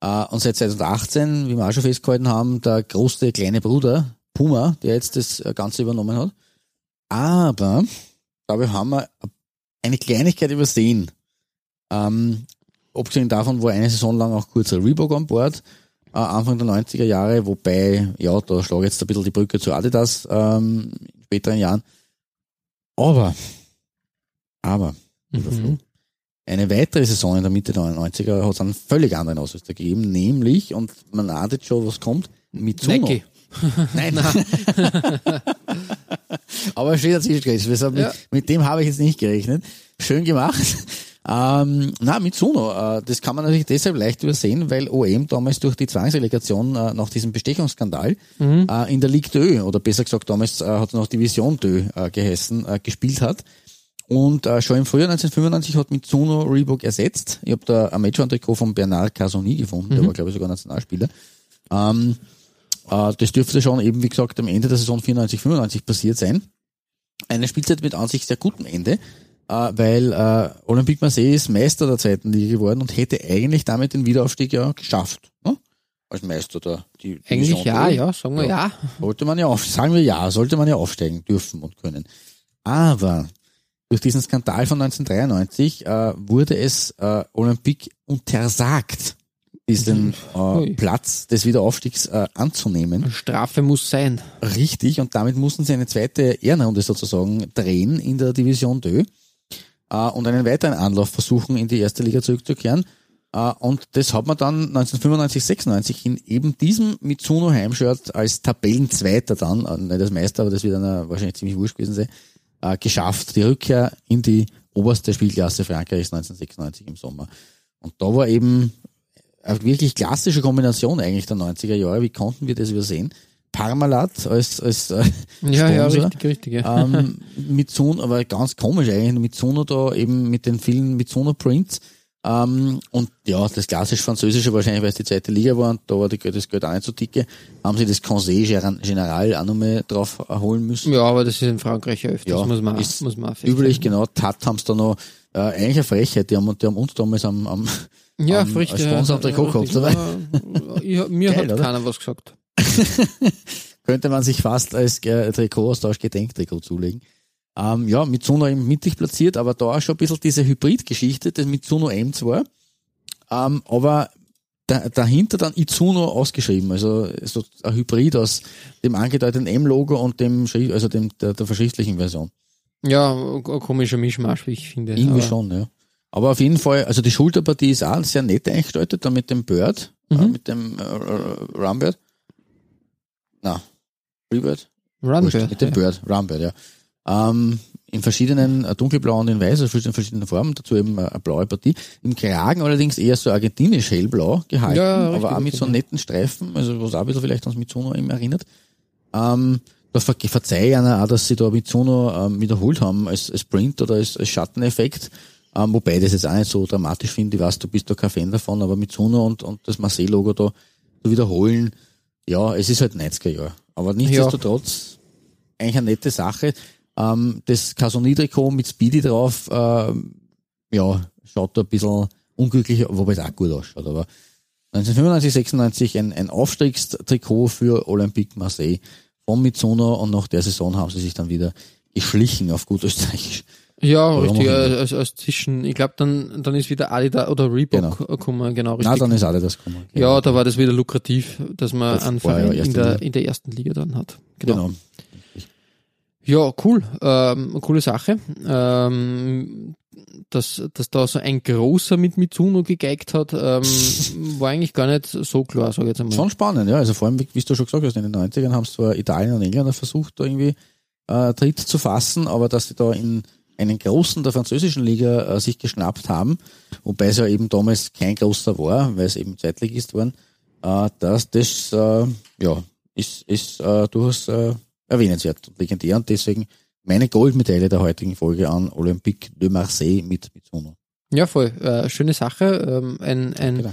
Äh, und seit 2018, wie wir auch schon festgehalten haben, der große kleine Bruder Puma, der jetzt das äh, Ganze übernommen hat. Aber, ich, haben wir eine Kleinigkeit übersehen. Ähm, abgesehen davon war eine Saison lang auch kurzer Reebok an Bord, äh, Anfang der 90er Jahre, wobei, ja, da schlage ich jetzt ein bisschen die Brücke zu Adidas ähm, in späteren Jahren. Aber, aber, Mhm. eine weitere Saison in der Mitte der 90er hat es einen völlig anderen Ausrüster gegeben, nämlich, und man ahnt jetzt schon, was kommt, Mitsuno. Nike. Nein. Aber steht Chris. Wir sagen, Ja. mit, mit dem habe ich jetzt nicht gerechnet. Schön gemacht. Ähm, na, Mitsuno, äh, das kann man natürlich deshalb leicht übersehen, weil OM damals durch die Zwangsrelegation äh, nach diesem Bestechungsskandal äh, in der Ligue 2, oder besser gesagt damals äh, hat noch Division 2 äh, geheißen, äh, gespielt hat. Und äh, schon im Frühjahr 1995 hat Mitsuno Reebok ersetzt. Ich habe da ein Matchband-Trikot von Bernard Casoni gefunden, der war glaube ich sogar Nationalspieler. Ähm, äh, das dürfte schon eben, wie gesagt, am Ende der Saison 94, 95 passiert sein. Eine Spielzeit mit an sich sehr gutem Ende, äh, weil äh, Olympique Marseille ist Meister der zweiten Liga geworden und hätte eigentlich damit den Wiederaufstieg ja geschafft. Ne? Als Meister der die Eigentlich Division ja, ja, sagen wir ja. Sollte man ja auf, sagen wir ja, sollte man ja aufsteigen dürfen und können. Aber durch diesen Skandal von 1993 äh, wurde es äh, Olympique untersagt, diesen äh, Ui. Platz des Wiederaufstiegs äh, anzunehmen. Strafe muss sein. Richtig, und damit mussten sie eine zweite Ehrenrunde sozusagen drehen in der Division 2 äh, und einen weiteren Anlauf versuchen, in die erste Liga zurückzukehren. Äh, und das hat man dann 1995, 96 in eben diesem Mitsuno Heimshirt als Tabellenzweiter dann, äh, nicht als Meister, aber das wird dann äh, wahrscheinlich ziemlich wurscht gewesen sein, äh, geschafft. Die Rückkehr in die oberste Spielklasse Frankreichs 1996 im Sommer. Und da war eben wirklich klassische Kombination eigentlich der 90er Jahre. Wie konnten wir das übersehen? Parmalat als, als äh, Ja, ja, richtig, richtig. Ja. ähm, Mitsuno, aber ganz komisch eigentlich, Mitsuno da eben mit den vielen Mitsuno Prints. Ähm, und ja, das klassisch Französische wahrscheinlich, weil es die zweite Liga war und da war die, das Geld auch nicht so dicke, haben sie das Conseil General auch nochmal drauf holen müssen. ja, aber das ist in Frankreich ja öfters, Ja, muss man, ist muss man. Üblich, genau, Tat haben sie da noch, äh, eigentlich eine Frechheit, die haben, die haben uns damals am, am Ja, am- frisch, als Sponsor am Trikot gehabt, richtig. oder? Ja, mir Geil, hat oder? keiner was gesagt. könnte man sich fast als äh, Trikotaustausch Gedenktrikot zulegen. Ähm, ja, Mitsuno eben mittig platziert, aber da auch schon ein bisschen diese Hybrid-Geschichte, das Mitsuno M zwar, ähm, aber da, dahinter dann Itsuno ausgeschrieben, also so ein Hybrid aus dem angedeuteten M-Logo und dem, also dem, der, der verschriftlichen Version. Ja, ein komischer Mischmasch, wie ich finde. Irgendwie aber, schon, ja. Aber auf jeden Fall, also die Schulterpartie ist auch sehr nett eingestaltet, da mit dem Bird, Mhm. äh, mit dem äh, äh, Rumbird. Na, Freebird? Run, Wurscht, mit dem Bird, Rumbird, ja. Ähm, in verschiedenen, äh, dunkelblau und in weiß, also in verschiedenen Formen, dazu eben äh, eine blaue Partie. Im Kragen allerdings eher so argentinisch hellblau gehalten, Ja, aber auch mit so ja. netten Streifen, also was auch ein bisschen vielleicht ans Mitsuno eben erinnert. Ähm, da ver verzeih ich einer auch, dass sie da Mitsuno ähm, wiederholt haben als, als Print oder als, als Schatteneffekt. Ähm, wobei ich das jetzt auch nicht so dramatisch finde. Ich weiß, du bist da kein Fan davon, aber Mitsuno und, und das Marseille-Logo da zu wiederholen, ja, es ist halt 90er Jahr. Aber nichtsdestotrotz eigentlich eine nette Sache. Ähm, das Casoni-Trikot mit Speedy drauf, ähm, ja, schaut da ein bisschen unglücklich, wobei es auch gut ausschaut. Aber 1995, 96 ein, ein Aufstiegstrikot für Olympique Marseille von Mitsuno und nach der Saison haben sie sich dann wieder geschlichen auf gut Österreichisch. Ja, Warum richtig, als, als zwischen, ich glaube, dann, dann ist wieder Adidas oder Reebok gekommen, genau, richtig. Na, dann ist alle das gekommen. ja, da war das wieder lukrativ, dass man Das einen Verein in der, Liga. in der ersten Liga dann hat. Genau. genau. Ja, cool. Ähm, coole Sache. Ähm, dass, dass da so ein großer mit Mitsuno gegeigt hat, ähm, war eigentlich gar nicht so klar, sage ich jetzt einmal. Schon spannend, ja. Also vor allem, wie wie du schon gesagt hast, in den 90ern haben es zwar Italien und Engländer versucht, da irgendwie äh, Tritt zu fassen, aber dass sie da in einen großen der französischen Liga äh, sich geschnappt haben, wobei es ja eben damals kein großer war, weil es eben Zweitligist waren, äh, dass das äh, ja ist, ist äh, durchaus äh, erwähnenswert und legendär und deswegen meine Goldmedaille der heutigen Folge an Olympique de Marseille mit Mitsuno. Ja, voll. Äh, schöne Sache. Ähm, ein ein Genau.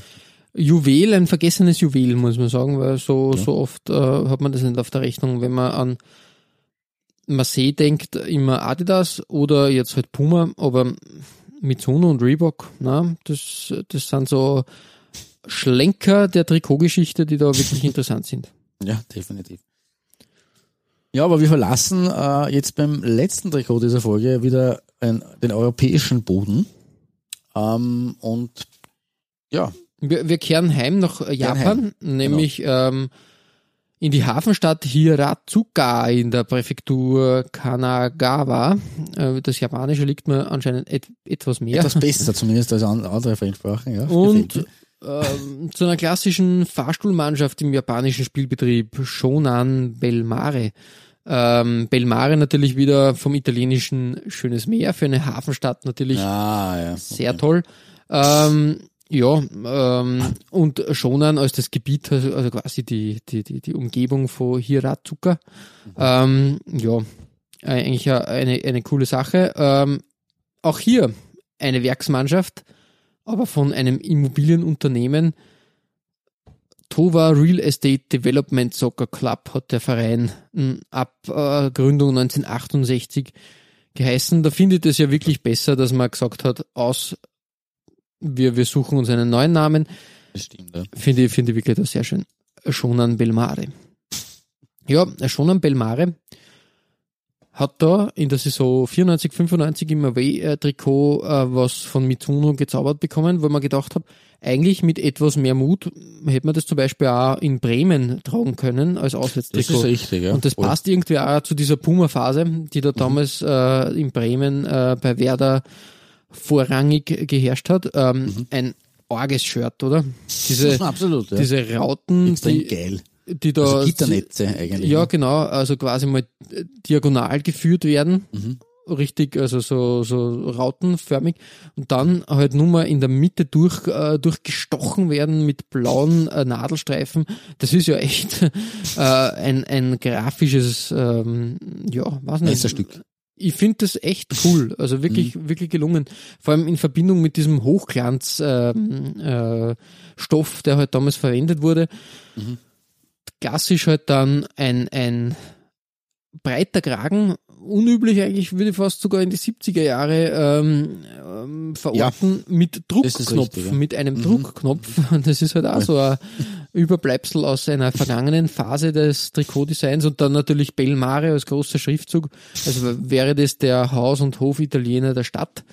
Juwel, ein vergessenes Juwel, muss man sagen, weil so, Ja. so oft äh, hat man das nicht auf der Rechnung, wenn man an Marseille denkt, immer Adidas oder jetzt halt Puma, aber Mitsuno und Reebok, na, das, das sind so Schlenker der Trikotgeschichte, die da wirklich interessant sind. Ja, definitiv. Ja, aber wir verlassen äh, jetzt beim letzten Trikot dieser Folge wieder ein, den europäischen Boden. Ähm, und ja, Wir, wir kehren heim nach Japan, heim, genau. nämlich ähm, in die Hafenstadt Hiratsuka in der Präfektur Kanagawa. Äh, das Japanische liegt mir anscheinend et etwas mehr. etwas besser zumindest als an, andere Fremdsprachen. Ja, Und ähm, zu einer klassischen Fahrstuhlmannschaft im japanischen Spielbetrieb Shonan Belmare. Ähm, Belmare natürlich wieder vom italienischen schönes Meer, für eine Hafenstadt natürlich. Ah, ja. sehr toll. Ähm, ja, ähm, und Shonan als das Gebiet, also also quasi die, die, die, die Umgebung von Hiratsuka. Ähm, ja, eigentlich eine, eine coole Sache. Ähm, auch hier eine Werksmannschaft, aber von einem Immobilienunternehmen. Tova Real Estate Development Soccer Club hat der Verein mh, ab äh, Gründung 1968 geheißen. Da findet es ja wirklich besser, dass man gesagt hat, aus, wir, wir suchen uns einen neuen Namen. Das stimmt, ja. Finde ich, finde ich wirklich das sehr schön. Shonan Belmare. Ja, Shonan Belmare hat da in der Saison 94, 95 im Away-Trikot äh, was von Mitsuno gezaubert bekommen, wo man gedacht hat, eigentlich mit etwas mehr Mut hätte man das zum Beispiel auch in Bremen tragen können als Das Auswärtstrikot. ist richtig, ja. Und das passt irgendwie auch zu dieser Puma-Phase, die da damals äh, in Bremen äh, bei Werder vorrangig geherrscht hat. Ähm, Ein arges Shirt, oder? Diese, Absolut, ja. diese Rauten, Extrem die, geil. die da. Also Gitternetze eigentlich. Ja, ne? genau, also quasi mal diagonal geführt werden. Mhm. Richtig, also so, so rautenförmig. Und dann halt nur mal in der Mitte durch, äh, durchgestochen werden mit blauen äh, Nadelstreifen. Das ist ja echt äh, ein, ein grafisches, ähm, ja, was nicht. Messerstück. Ich finde das echt cool, also wirklich, wirklich gelungen. Vor allem in Verbindung mit diesem Hochglanz ähm, äh, Stoff, der halt damals verwendet wurde. Klassisch halt dann ein, ein breiter Kragen, unüblich eigentlich, würde ich fast sogar in die 70er Jahre ähm, ähm, verorten, mit Das ist Druckknopf, richtig, ja. mit einem Druckknopf. Das ist halt auch so ein Überbleibsel aus einer vergangenen Phase des Trikotdesigns und dann natürlich Belmare als großer Schriftzug. Also wäre das der Haus- und Hofitaliener der Stadt.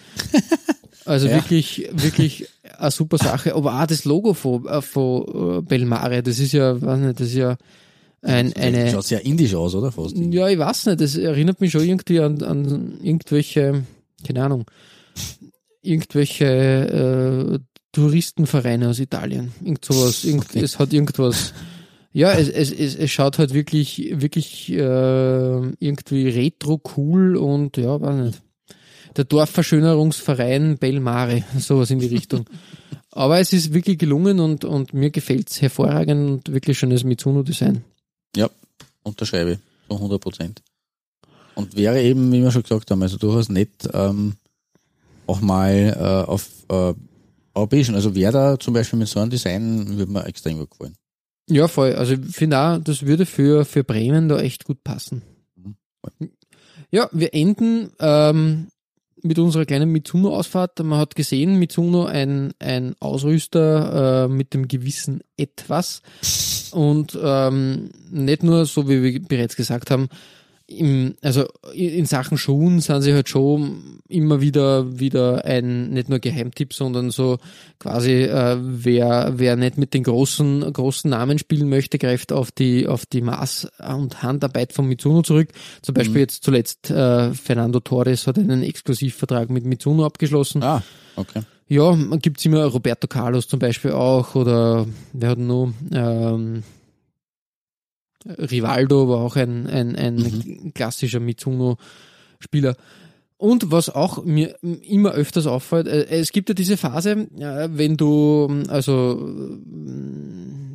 Also Ja. wirklich, wirklich eine super Sache. Aber auch das Logo von, äh, von äh, Belmare, das ist ja, weiß nicht, das ist ja ein, eine, Schaut sehr indisch aus, oder? Fast. ja, ich weiß nicht, das erinnert mich schon irgendwie an, an irgendwelche, keine Ahnung, irgendwelche äh, Touristenvereine aus Italien. Irgend sowas, irgend, Okay. es hat irgendwas. Ja, es, es, es, es schaut halt wirklich, wirklich äh, irgendwie retro cool und ja, weiß nicht. Der Dorfverschönerungsverein Belmare, sowas in die Richtung. Aber es ist wirklich gelungen und, und mir gefällt's hervorragend und wirklich schönes Mitsuno-Design. Ja, unterschreibe ich. So 100 Prozent. Und wäre eben, wie wir schon gesagt haben, also durchaus nett, ähm, auch mal äh, auf äh, europäischen, also Werder zum Beispiel mit so einem Design würde mir extrem gut gefallen. Ja, voll. Also ich finde auch, das würde für, für Bremen da echt gut passen. Ja, wir enden ähm, mit unserer kleinen Mitsuno-Ausfahrt. Man hat gesehen, Mitsuno ein, ein Ausrüster äh, mit dem gewissen Etwas. Und ähm, nicht nur, so wie wir bereits gesagt haben, im, also in Sachen Schuhen sind sie halt schon immer wieder wieder ein nicht nur Geheimtipp, sondern so quasi äh, wer wer nicht mit den großen großen Namen spielen möchte, greift auf die auf die Maß und Handarbeit von Mitsuno zurück. Zum Beispiel jetzt zuletzt äh, Fernando Torres hat einen Exklusivvertrag mit Mitsuno abgeschlossen. Ah, okay. Ja, gibt's immer Roberto Carlos zum Beispiel auch oder wer hat noch ähm, Rivaldo war auch ein, ein, ein klassischer Mitsuno-Spieler. Und was auch mir immer öfters auffällt, äh, es gibt ja diese Phase, äh, wenn du, also, äh,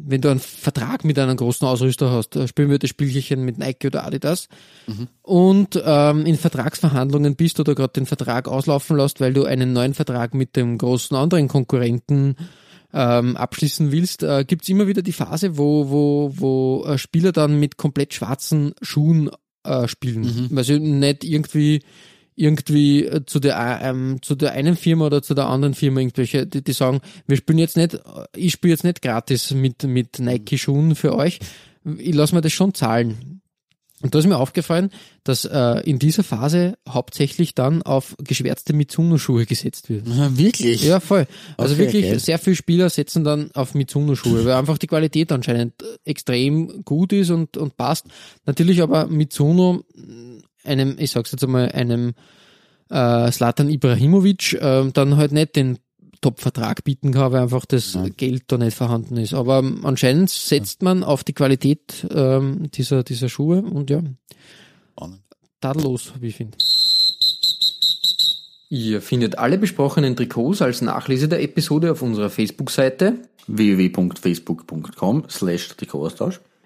wenn du einen Vertrag mit einem großen Ausrüster hast, spielen wir das Spielchen mit Nike oder Adidas, und ähm, in Vertragsverhandlungen bist oder gerade den Vertrag auslaufen lässt, weil du einen neuen Vertrag mit dem großen anderen Konkurrenten ähm, abschließen willst, äh, gibt's immer wieder die Phase, wo, wo, wo äh, Spieler dann mit komplett schwarzen Schuhen äh, spielen. Weil sie nicht irgendwie irgendwie äh, zu der ähm, zu der einen Firma oder zu der anderen Firma irgendwelche, die, die sagen, wir spielen jetzt nicht, ich spiele jetzt nicht gratis mit mit Nike Schuhen für euch, ich lasse mir das schon zahlen. Und da ist mir aufgefallen, dass äh, in dieser Phase hauptsächlich dann auf geschwärzte Mitsuno-Schuhe gesetzt wird. Ja, wirklich? Ja, voll. Also Okay, wirklich geil. sehr viele Spieler setzen dann auf Mitsuno-Schuhe, weil einfach die Qualität anscheinend extrem gut ist und, und passt. Natürlich aber Mitsuno einem, ich sag's jetzt einmal, einem äh, Slatan Ibrahimovic äh, dann halt nicht den Top-Vertrag bieten kann, weil einfach das Geld da nicht vorhanden ist. Aber ähm, anscheinend setzt man auf die Qualität ähm, dieser, dieser Schuhe und ja, tadellos, wie ich finde. Ihr findet alle besprochenen Trikots als Nachlese der Episode auf unserer Facebook-Seite. www.facebook.com slash Trikotaustausch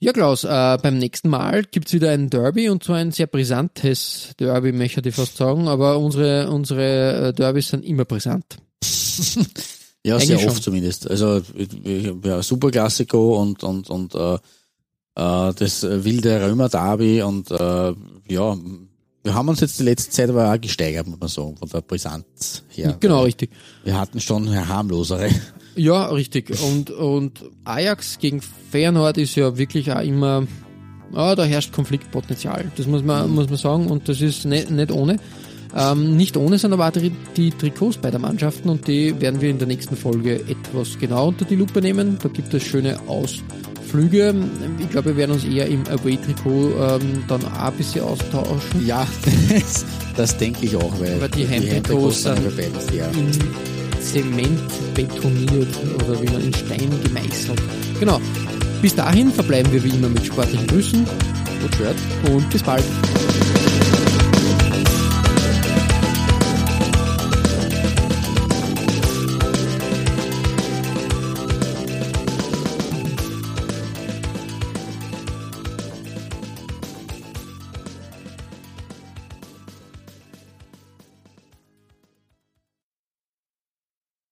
Ja, Klaus, äh, beim nächsten Mal gibt's wieder ein Derby und zwar ein sehr brisantes Derby, möchte ich fast sagen, aber unsere, unsere äh, Derbys sind immer brisant. Ja, Eigentlich sehr schon. oft zumindest. Also ja, Super Classico und und und äh, äh, das wilde Römer Derby und äh, ja, wir haben uns jetzt die letzte Zeit aber auch gesteigert, muss man sagen, von der Brisanz her. Genau, richtig. Wir hatten schon harmlosere. Ja, richtig. Und, und Ajax gegen Feyenoord ist ja wirklich auch immer, ah, da herrscht Konfliktpotenzial. Das muss man, muss man sagen und das ist nicht, nicht ohne. Ähm, nicht ohne sind aber auch die, Trikots beider Mannschaften und die werden wir in der nächsten Folge etwas genau unter die Lupe nehmen. Da gibt es schöne Ausflüge. Ich glaube, wir werden uns eher im Away-Trikot ähm, dann auch ein bisschen austauschen. Ja, das, das denke ich auch, weil, Aber die Heimtrikots sind sind ja Zement betoniert oder wie man in Stein gemeißelt. Genau. Bis dahin verbleiben wir wie immer mit sportlichen Grüßen Gut gehört. und bis bald.